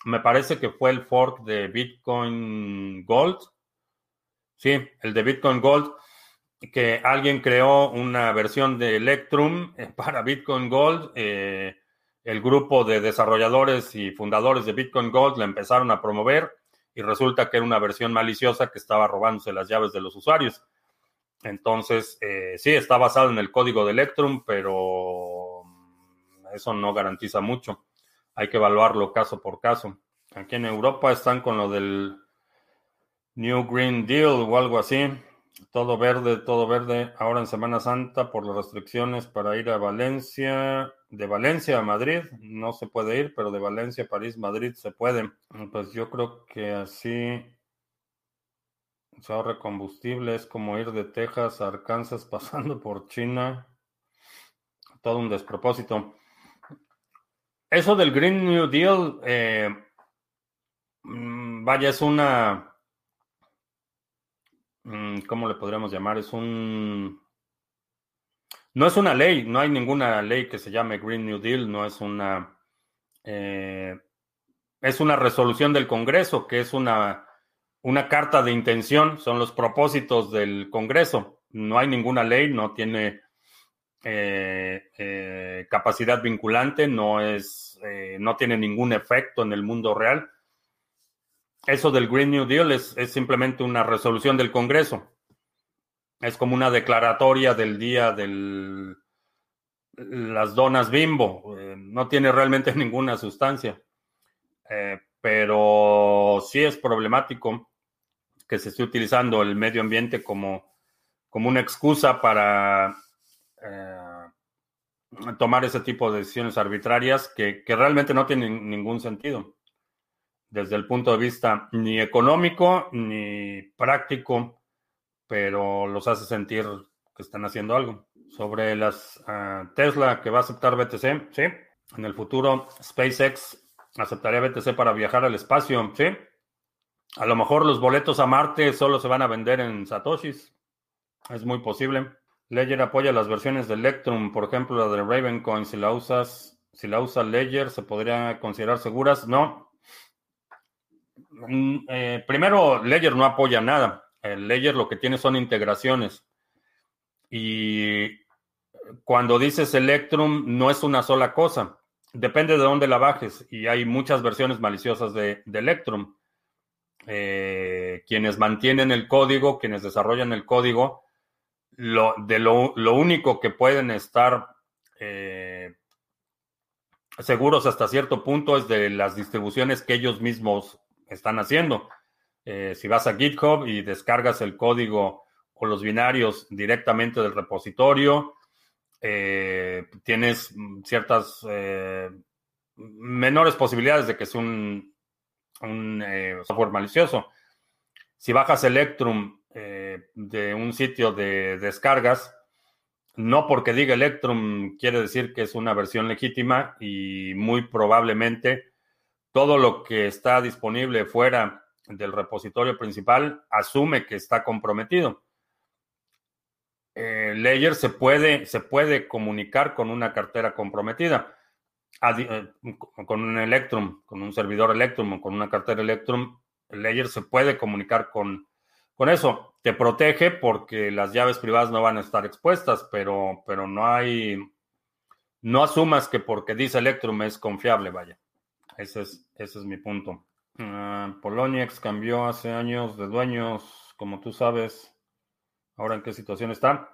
me parece que fue el fork de Bitcoin Gold. Sí, el de Bitcoin Gold, que alguien creó una versión de Electrum eh, para Bitcoin Gold. Eh, el grupo de desarrolladores y fundadores de Bitcoin Gold la empezaron a promover y resulta que era una versión maliciosa que estaba robándose las llaves de los usuarios. Entonces, eh, sí, está basado en el código de Electrum, pero eso no garantiza mucho. Hay que evaluarlo caso por caso. Aquí en Europa están con lo del New Green Deal o algo así. Todo verde, todo verde. Ahora en Semana Santa por las restricciones para ir a Valencia. De Valencia a Madrid no se puede ir, pero de Valencia a París, Madrid se puede. Pues yo creo que así se ahorra combustible. Es como ir de Texas a Arkansas pasando por China. Todo un despropósito. Eso del Green New Deal, eh, mm, vaya, es una, ¿cómo le podríamos llamar? Es un, no es una ley, no hay ninguna ley que se llame Green New Deal, no es una, eh, es una resolución del Congreso, que es una, una carta de intención, son los propósitos del Congreso. No hay ninguna ley, no tiene eh, eh, capacidad vinculante, no es, eh, no tiene ningún efecto en el mundo real. Eso del Green New Deal es, simplemente una resolución del Congreso. Es como una declaratoria del día del, las donas bimbo. Eh, no tiene realmente ninguna sustancia. Eh, pero sí es problemático que se esté utilizando el medio ambiente como, como una excusa para eh, tomar ese tipo de decisiones arbitrarias que, que, realmente no tienen ningún sentido desde el punto de vista ni económico ni práctico, pero los hace sentir que están haciendo algo. Sobre las uh, Tesla que va a aceptar BTC, sí. En el futuro, SpaceX aceptaría BTC para viajar al espacio, sí. A lo mejor los boletos a Marte solo se van a vender en Satoshis. Es muy posible. Ledger apoya las versiones de Electrum, por ejemplo, la de Ravencoin. Si la usas, si la usa Ledger, ¿se podría considerar seguras? No. Mm, eh, primero, Ledger no apoya nada. El Ledger lo que tiene son integraciones. Y cuando dices Electrum, no es una sola cosa. Depende de dónde la bajes. Y hay muchas versiones maliciosas de, Electrum. Eh, quienes mantienen el código, quienes desarrollan el código, lo, de lo, único que pueden estar eh, seguros hasta cierto punto es de las distribuciones que ellos mismos están haciendo. Eh, si vas a GitHub y descargas el código o los binarios directamente del repositorio, eh, tienes ciertas eh, menores posibilidades de que un, un software malicioso. Si bajas Electrum de un sitio de descargas, no porque diga Electrum quiere decir que es una versión legítima y muy probablemente todo lo que está disponible fuera del repositorio principal asume que está comprometido. Eh, se puede, se puede comunicar con una cartera comprometida, eh, con un Electrum, con un servidor Electrum o con una cartera Electrum. Ledger se puede comunicar con, con eso. Te protege porque las llaves privadas no van a estar expuestas, pero, pero no hay, no asumas que porque dice Electrum es confiable, vaya. Ese es, ese es mi punto. Uh, Poloniex cambió hace años de dueños, como tú sabes. Ahora en qué situación está.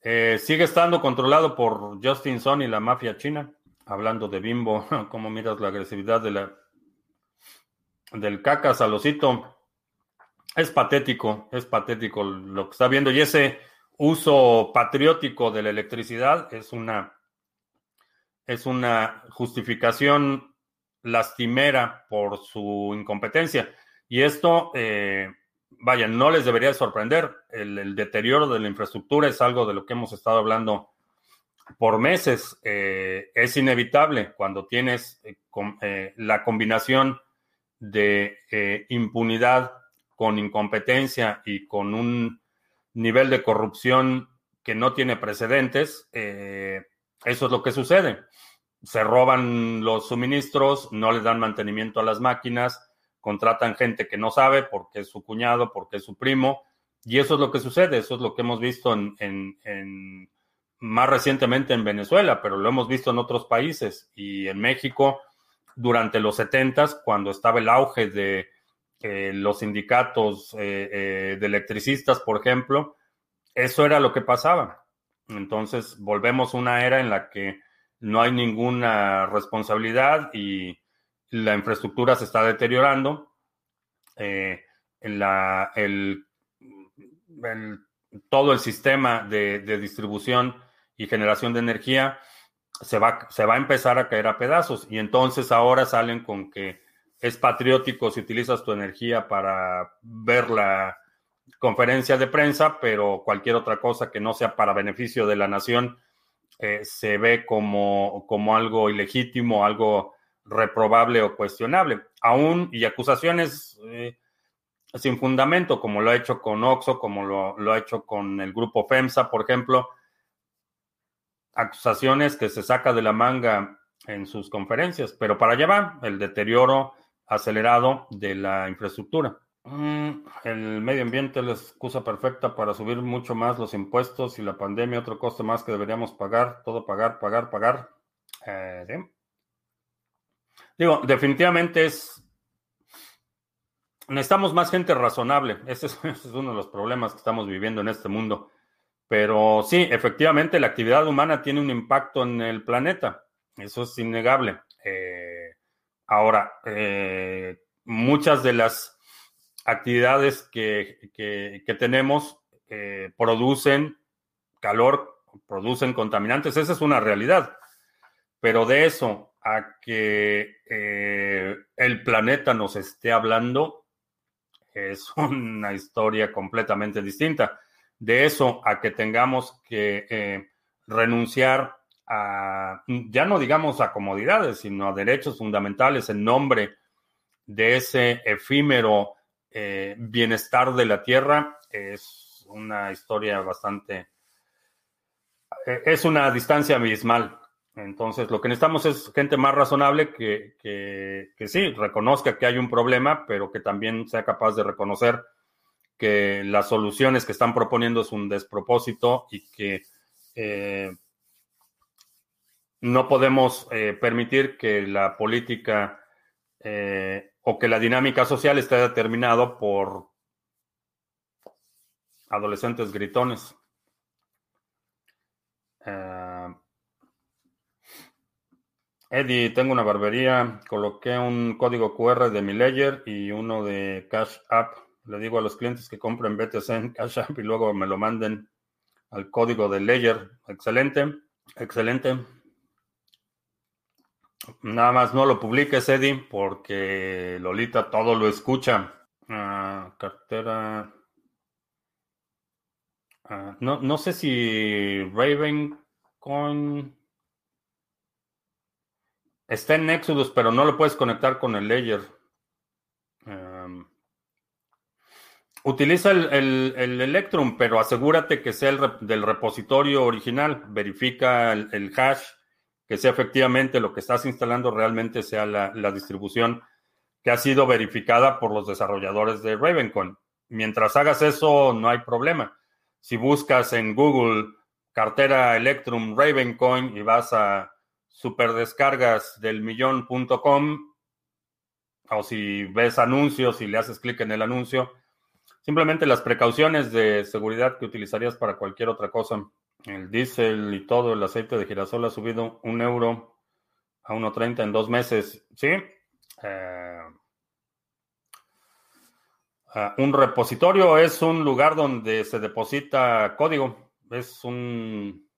Eh, sigue estando controlado por Justin Sun y la mafia china. Hablando de Bimbo, ¿cómo miras la agresividad de la, del caca salosito? Es patético, es patético lo que está viendo. Y ese uso patriótico de la electricidad es una, es una justificación lastimera por su incompetencia. Y esto, eh, vaya, no les debería sorprender. El, deterioro de la infraestructura es algo de lo que hemos estado hablando por meses. Eh, es inevitable cuando tienes eh, la combinación de impunidad con incompetencia y con un nivel de corrupción que no tiene precedentes. eso es lo que sucede se roban los suministros, no les dan mantenimiento a las máquinas, contratan gente que no sabe porque es su cuñado, porque es su primo, y eso es lo que sucede, eso es lo que hemos visto en, más recientemente en Venezuela, pero lo hemos visto en otros países y en México durante los 70 cuando estaba el auge de eh, los sindicatos eh, eh, de electricistas, por ejemplo, eso era lo que pasaba. Entonces volvemos a una era en la que no hay ninguna responsabilidad y la infraestructura se está deteriorando. Eh, el, todo el sistema de, distribución y generación de energía se va, se va a empezar a caer a pedazos y entonces ahora salen con que es patriótico si utilizas tu energía para ver la conferencia de prensa, pero cualquier otra cosa que no sea para beneficio de la nación eh, se ve como, como algo ilegítimo, algo reprobable o cuestionable. Aún y acusaciones eh, sin fundamento, como lo ha hecho con Oxo, como lo, lo, ha hecho con el grupo FEMSA, por ejemplo. Acusaciones que se saca de la manga en sus conferencias, pero para allá va el deterioro acelerado de la infraestructura. Mm, el medio ambiente es la excusa perfecta para subir mucho más los impuestos y la pandemia, otro coste más que deberíamos pagar, todo pagar, pagar, pagar. Eh, Digo, definitivamente es... Necesitamos más gente razonable. Ese es, uno de los problemas que estamos viviendo en este mundo. Pero sí, efectivamente, la actividad humana tiene un impacto en el planeta. Eso es innegable. Eh, ahora, eh, muchas de las actividades que, tenemos eh, producen calor, producen contaminantes. Esa es una realidad. Pero de eso a que el planeta nos esté hablando es una historia completamente distinta. De eso a que tengamos que renunciar a, ya no digamos a comodidades, sino a derechos fundamentales en nombre de ese efímero eh, bienestar de la tierra, es una historia bastante, eh, es una distancia abismal. Entonces, lo que necesitamos es gente más razonable que, que, que, sí, reconozca que hay un problema, pero que también sea capaz de reconocer que las soluciones que están proponiendo es un despropósito y que eh, no podemos permitir que la política eh, o que la dinámica social esté determinado por adolescentes gritones. Eh, Eddie, tengo una barbería, coloqué un código QR de mi ledger y uno de Cash App. Le digo a los clientes que compren BTC en Cash App y luego me lo manden al código de ledger. Excelente, excelente. Nada más no lo publiques, Eddie, porque Lolita todo lo escucha. Ah, cartera. Ah, no, no sé si Ravencoin está en Exodus, pero no lo puedes conectar con el Ledger. utiliza el, Electrum, pero asegúrate que sea el del repositorio original. Verifica el hash que sea efectivamente lo que estás instalando realmente sea la, distribución que ha sido verificada por los desarrolladores de Ravencoin. Mientras hagas eso, no hay problema. Si buscas en Google cartera Electrum Ravencoin y vas a superdescargas del millón.com o si ves anuncios y le haces clic en el anuncio, simplemente las precauciones de seguridad que utilizarías para cualquier otra cosa el diésel y todo, el aceite de girasol ha subido un euro a 1.30 en dos meses. ¿Sí? Eh, ah, un repositorio es un lugar donde se deposita código. Es un...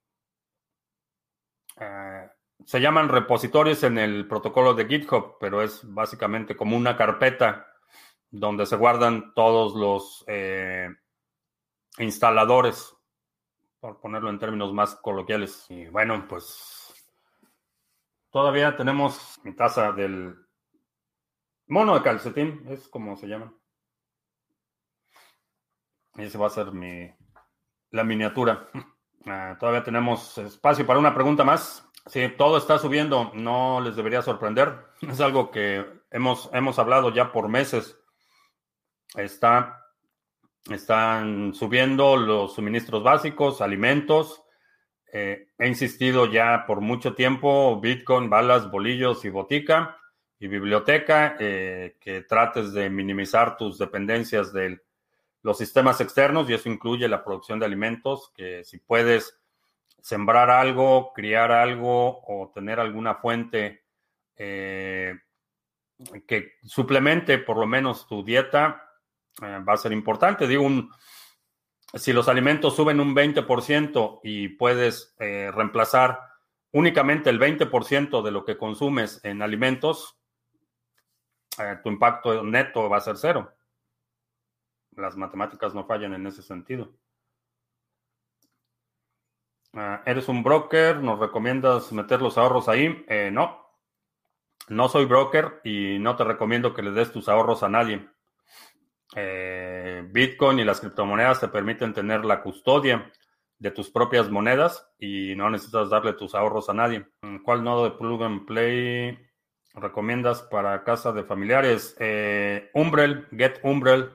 Eh, se llaman repositorios en el protocolo de GitHub, pero es básicamente como una carpeta donde se guardan todos los eh, instaladores por ponerlo en términos más coloquiales. Y bueno, pues todavía tenemos mi taza del mono de calcetín, es como se llama. Y ese va a ser mi la miniatura. Ah, todavía tenemos espacio para una pregunta más. Sí, todo está subiendo, no les debería sorprender. Es algo que hemos, hemos hablado ya por meses. Está están subiendo los suministros básicos, alimentos. Eh, he insistido ya por mucho tiempo, Bitcoin, balas, bolillos y botica y biblioteca, eh, que trates de minimizar tus dependencias de los sistemas externos y eso incluye la producción de alimentos, que si puedes sembrar algo, criar algo o tener alguna fuente eh, que suplemente por lo menos tu dieta, eh, va a ser importante. Digo, un, si los alimentos suben un 20% y puedes eh, reemplazar únicamente el 20% de lo que consumes en alimentos, eh, tu impacto neto va a ser cero. Las matemáticas no fallan en ese sentido. ¿Eres un broker? ¿Nos recomiendas meter los ahorros ahí? no. No soy broker y no te recomiendo que le des tus ahorros a nadie. Eh, Bitcoin y las criptomonedas te permiten tener la custodia de tus propias monedas y no necesitas darle tus ahorros a nadie. ¿Cuál nodo de plug and play recomiendas para casa de familiares? Eh, Umbrel, Get Umbrel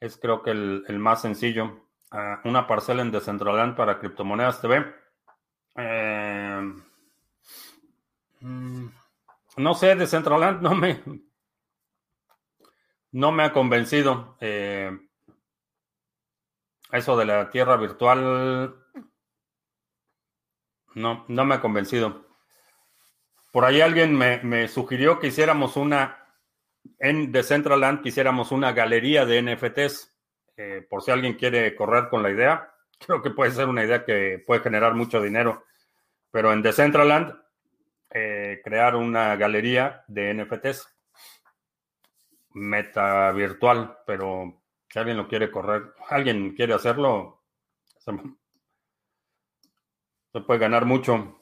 es creo que el, más sencillo. Ah, una parcela en Decentraland para criptomonedas TV. Eh, mm, no sé, Decentraland no me, no me ha convencido. Eh, eso de la tierra virtual no, no me ha convencido. Por ahí alguien me, sugirió que hiciéramos una, en Decentraland, que hiciéramos una galería de NFTs. Eh, por si alguien quiere correr con la idea, creo que puede ser una idea que puede generar mucho dinero. Pero en Decentraland, eh, crear una galería de NFTs meta virtual, pero si alguien lo quiere correr, alguien quiere hacerlo, se, puede ganar mucho.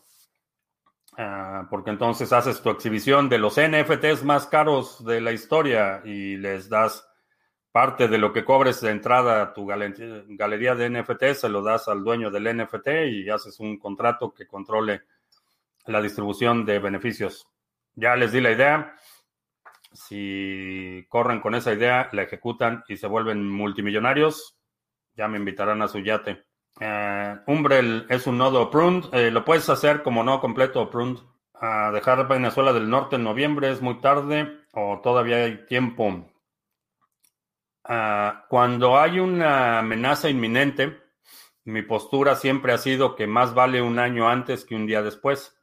Ah, porque entonces haces tu exhibición de los NFTs más caros de la historia y les das parte de lo que cobres de entrada a tu galería de NFTs, se lo das al dueño del NFT y haces un contrato que controle la distribución de beneficios. Ya les di la idea si corren con esa idea, la ejecutan y se vuelven multimillonarios, ya me invitarán a su yate. Uh, Umbrel es un nodo pruned. Eh, lo puedes hacer como no completo pruned. A dejar Venezuela del Norte en noviembre es muy tarde o todavía hay tiempo. Ah, cuando hay una amenaza inminente, mi postura siempre ha sido que más vale un año antes que un día después.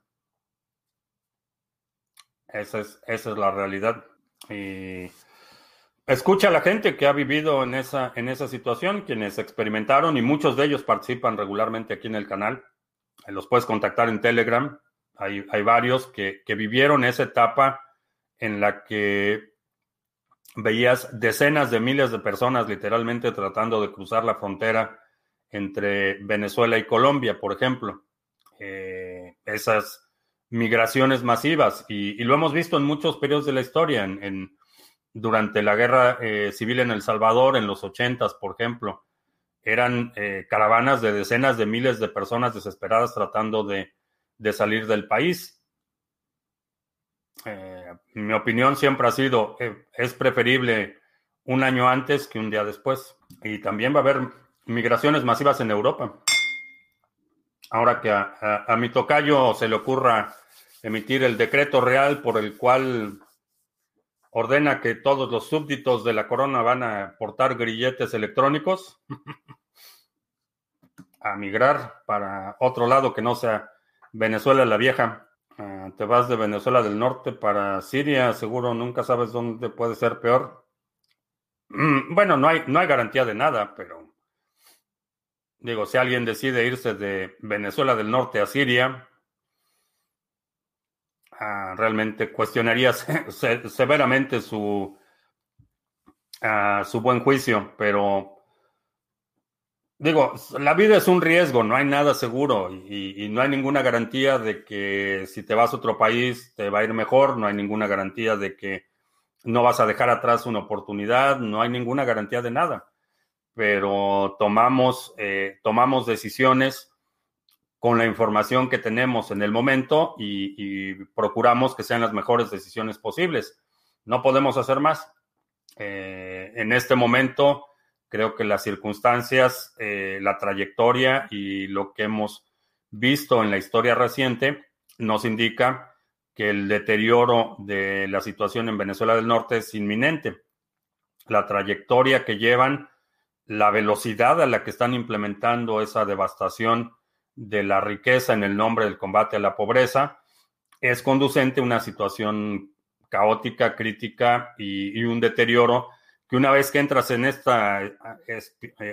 Esa es, esa es la realidad. Y escucha a la gente que ha vivido en esa, en esa situación, quienes experimentaron y muchos de ellos participan regularmente aquí en el canal. Eh, los puedes contactar en Telegram. Hay, hay varios que, que vivieron esa etapa en la que veías decenas de miles de personas literalmente tratando de cruzar la frontera entre Venezuela y Colombia, por ejemplo. Eh, esas migraciones masivas y, lo hemos visto en muchos periodos de la historia, en, durante la guerra eh, civil en El Salvador, en los ochentas, por ejemplo, eran eh, caravanas de decenas de miles de personas desesperadas tratando de, salir del país. Eh, mi opinión siempre ha sido, es preferible un año antes que un día después. Y también va a haber migraciones masivas en Europa. Ahora que a mi tocayo se le ocurra emitir el decreto real por el cual ordena que todos los súbditos de la corona van a portar grilletes electrónicos a migrar para otro lado que no sea Venezuela la vieja. Ah, te vas de Venezuela del norte para Siria, seguro nunca sabes dónde puede ser peor. Bueno, no hay, no hay garantía de nada, pero digo, si alguien decide irse de Venezuela del norte a Siria, Ah, realmente cuestionaría severamente su, ah, su buen juicio, pero digo, la vida es un riesgo, no hay nada seguro y, y, no hay ninguna garantía de que si te vas a otro país te va a ir mejor, no hay ninguna garantía de que no vas a dejar atrás una oportunidad, no hay ninguna garantía de nada, pero tomamos, eh, tomamos decisiones con la información que tenemos en el momento y, procuramos que sean las mejores decisiones posibles. No podemos hacer más. Eh, en este momento, creo que las circunstancias, eh, la trayectoria y lo que hemos visto en la historia reciente nos indica que el deterioro de la situación en Venezuela del Norte es inminente. La trayectoria que llevan, la velocidad a la que están implementando esa devastación de la riqueza en el nombre del combate a la pobreza es conducente a una situación caótica, crítica y, un deterioro que una vez que entras en esta eh,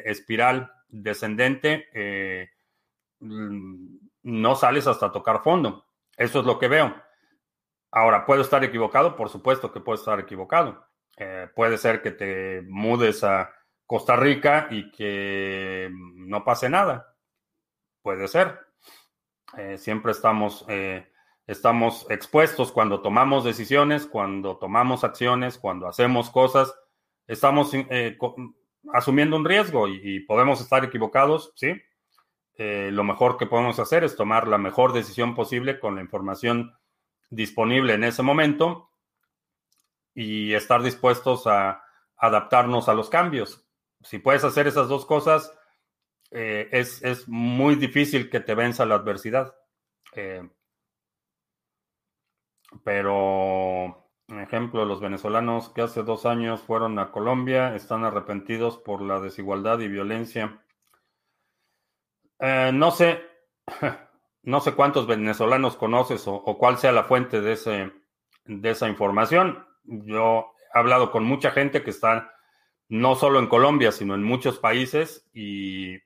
espiral descendente, eh, no sales hasta tocar fondo. Eso es lo que veo. Ahora, ¿puedo estar equivocado? Por supuesto que puedo estar equivocado. Eh, puede ser que te mudes a Costa Rica y que no pase nada. Puede ser. Eh, siempre estamos, eh, estamos expuestos cuando tomamos decisiones, cuando tomamos acciones, cuando hacemos cosas. Estamos eh, asumiendo un riesgo y, podemos estar equivocados, ¿sí? lo mejor que podemos hacer es tomar la mejor decisión posible con la información disponible en ese momento y estar dispuestos a adaptarnos a los cambios. Si puedes hacer esas dos cosas, eh, es, muy difícil que te venza la adversidad. Eh, pero, ejemplo, los venezolanos que hace dos años fueron a Colombia están arrepentidos por la desigualdad y violencia. Eh, no sé, no sé cuántos venezolanos conoces o, o, cuál sea la fuente de, ese, de esa información. Yo he hablado con mucha gente que está no solo en Colombia, sino en muchos países y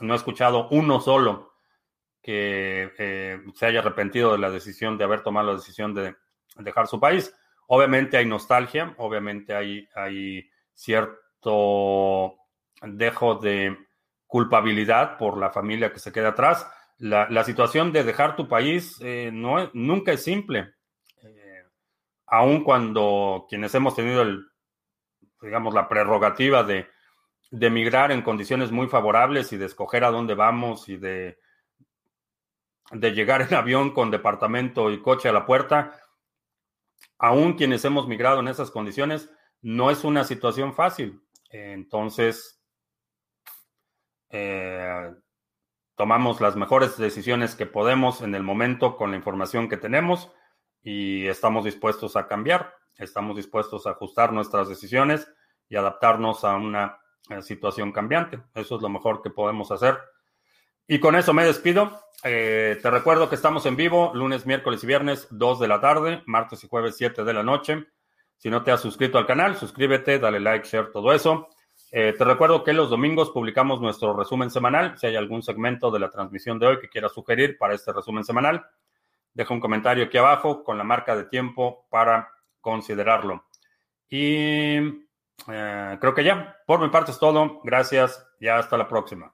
no he escuchado uno solo que eh, se haya arrepentido de la decisión de haber tomado la decisión de dejar su país. Obviamente hay nostalgia, obviamente hay, hay cierto dejo de culpabilidad por la familia que se queda atrás. La, la situación de dejar tu país eh, no, nunca es simple. Eh, aun cuando quienes hemos tenido el, digamos, la prerrogativa de, de emigrar en condiciones muy favorables y de escoger a dónde vamos y de de llegar en avión con departamento y coche a la puerta, aún quienes hemos migrado en esas condiciones, no es una situación fácil. Entonces, eh, tomamos las mejores decisiones que podemos en el momento con la información que tenemos y estamos dispuestos a cambiar, estamos dispuestos a ajustar nuestras decisiones y adaptarnos a una eh, situación cambiante. Eso es lo mejor que podemos hacer. Y con eso me despido. Eh, te recuerdo que estamos en vivo lunes, miércoles y viernes, 2 de la tarde, martes y jueves, 7 de la noche. Si no te has suscrito al canal, suscríbete, dale like, share, todo eso. Eh, te recuerdo que los domingos publicamos nuestro resumen semanal. Si hay algún segmento de la transmisión de hoy que quieras sugerir para este resumen semanal, deja un comentario aquí abajo con la marca de tiempo para considerarlo. Y eh, creo que ya, por mi parte es todo. Gracias y hasta la próxima.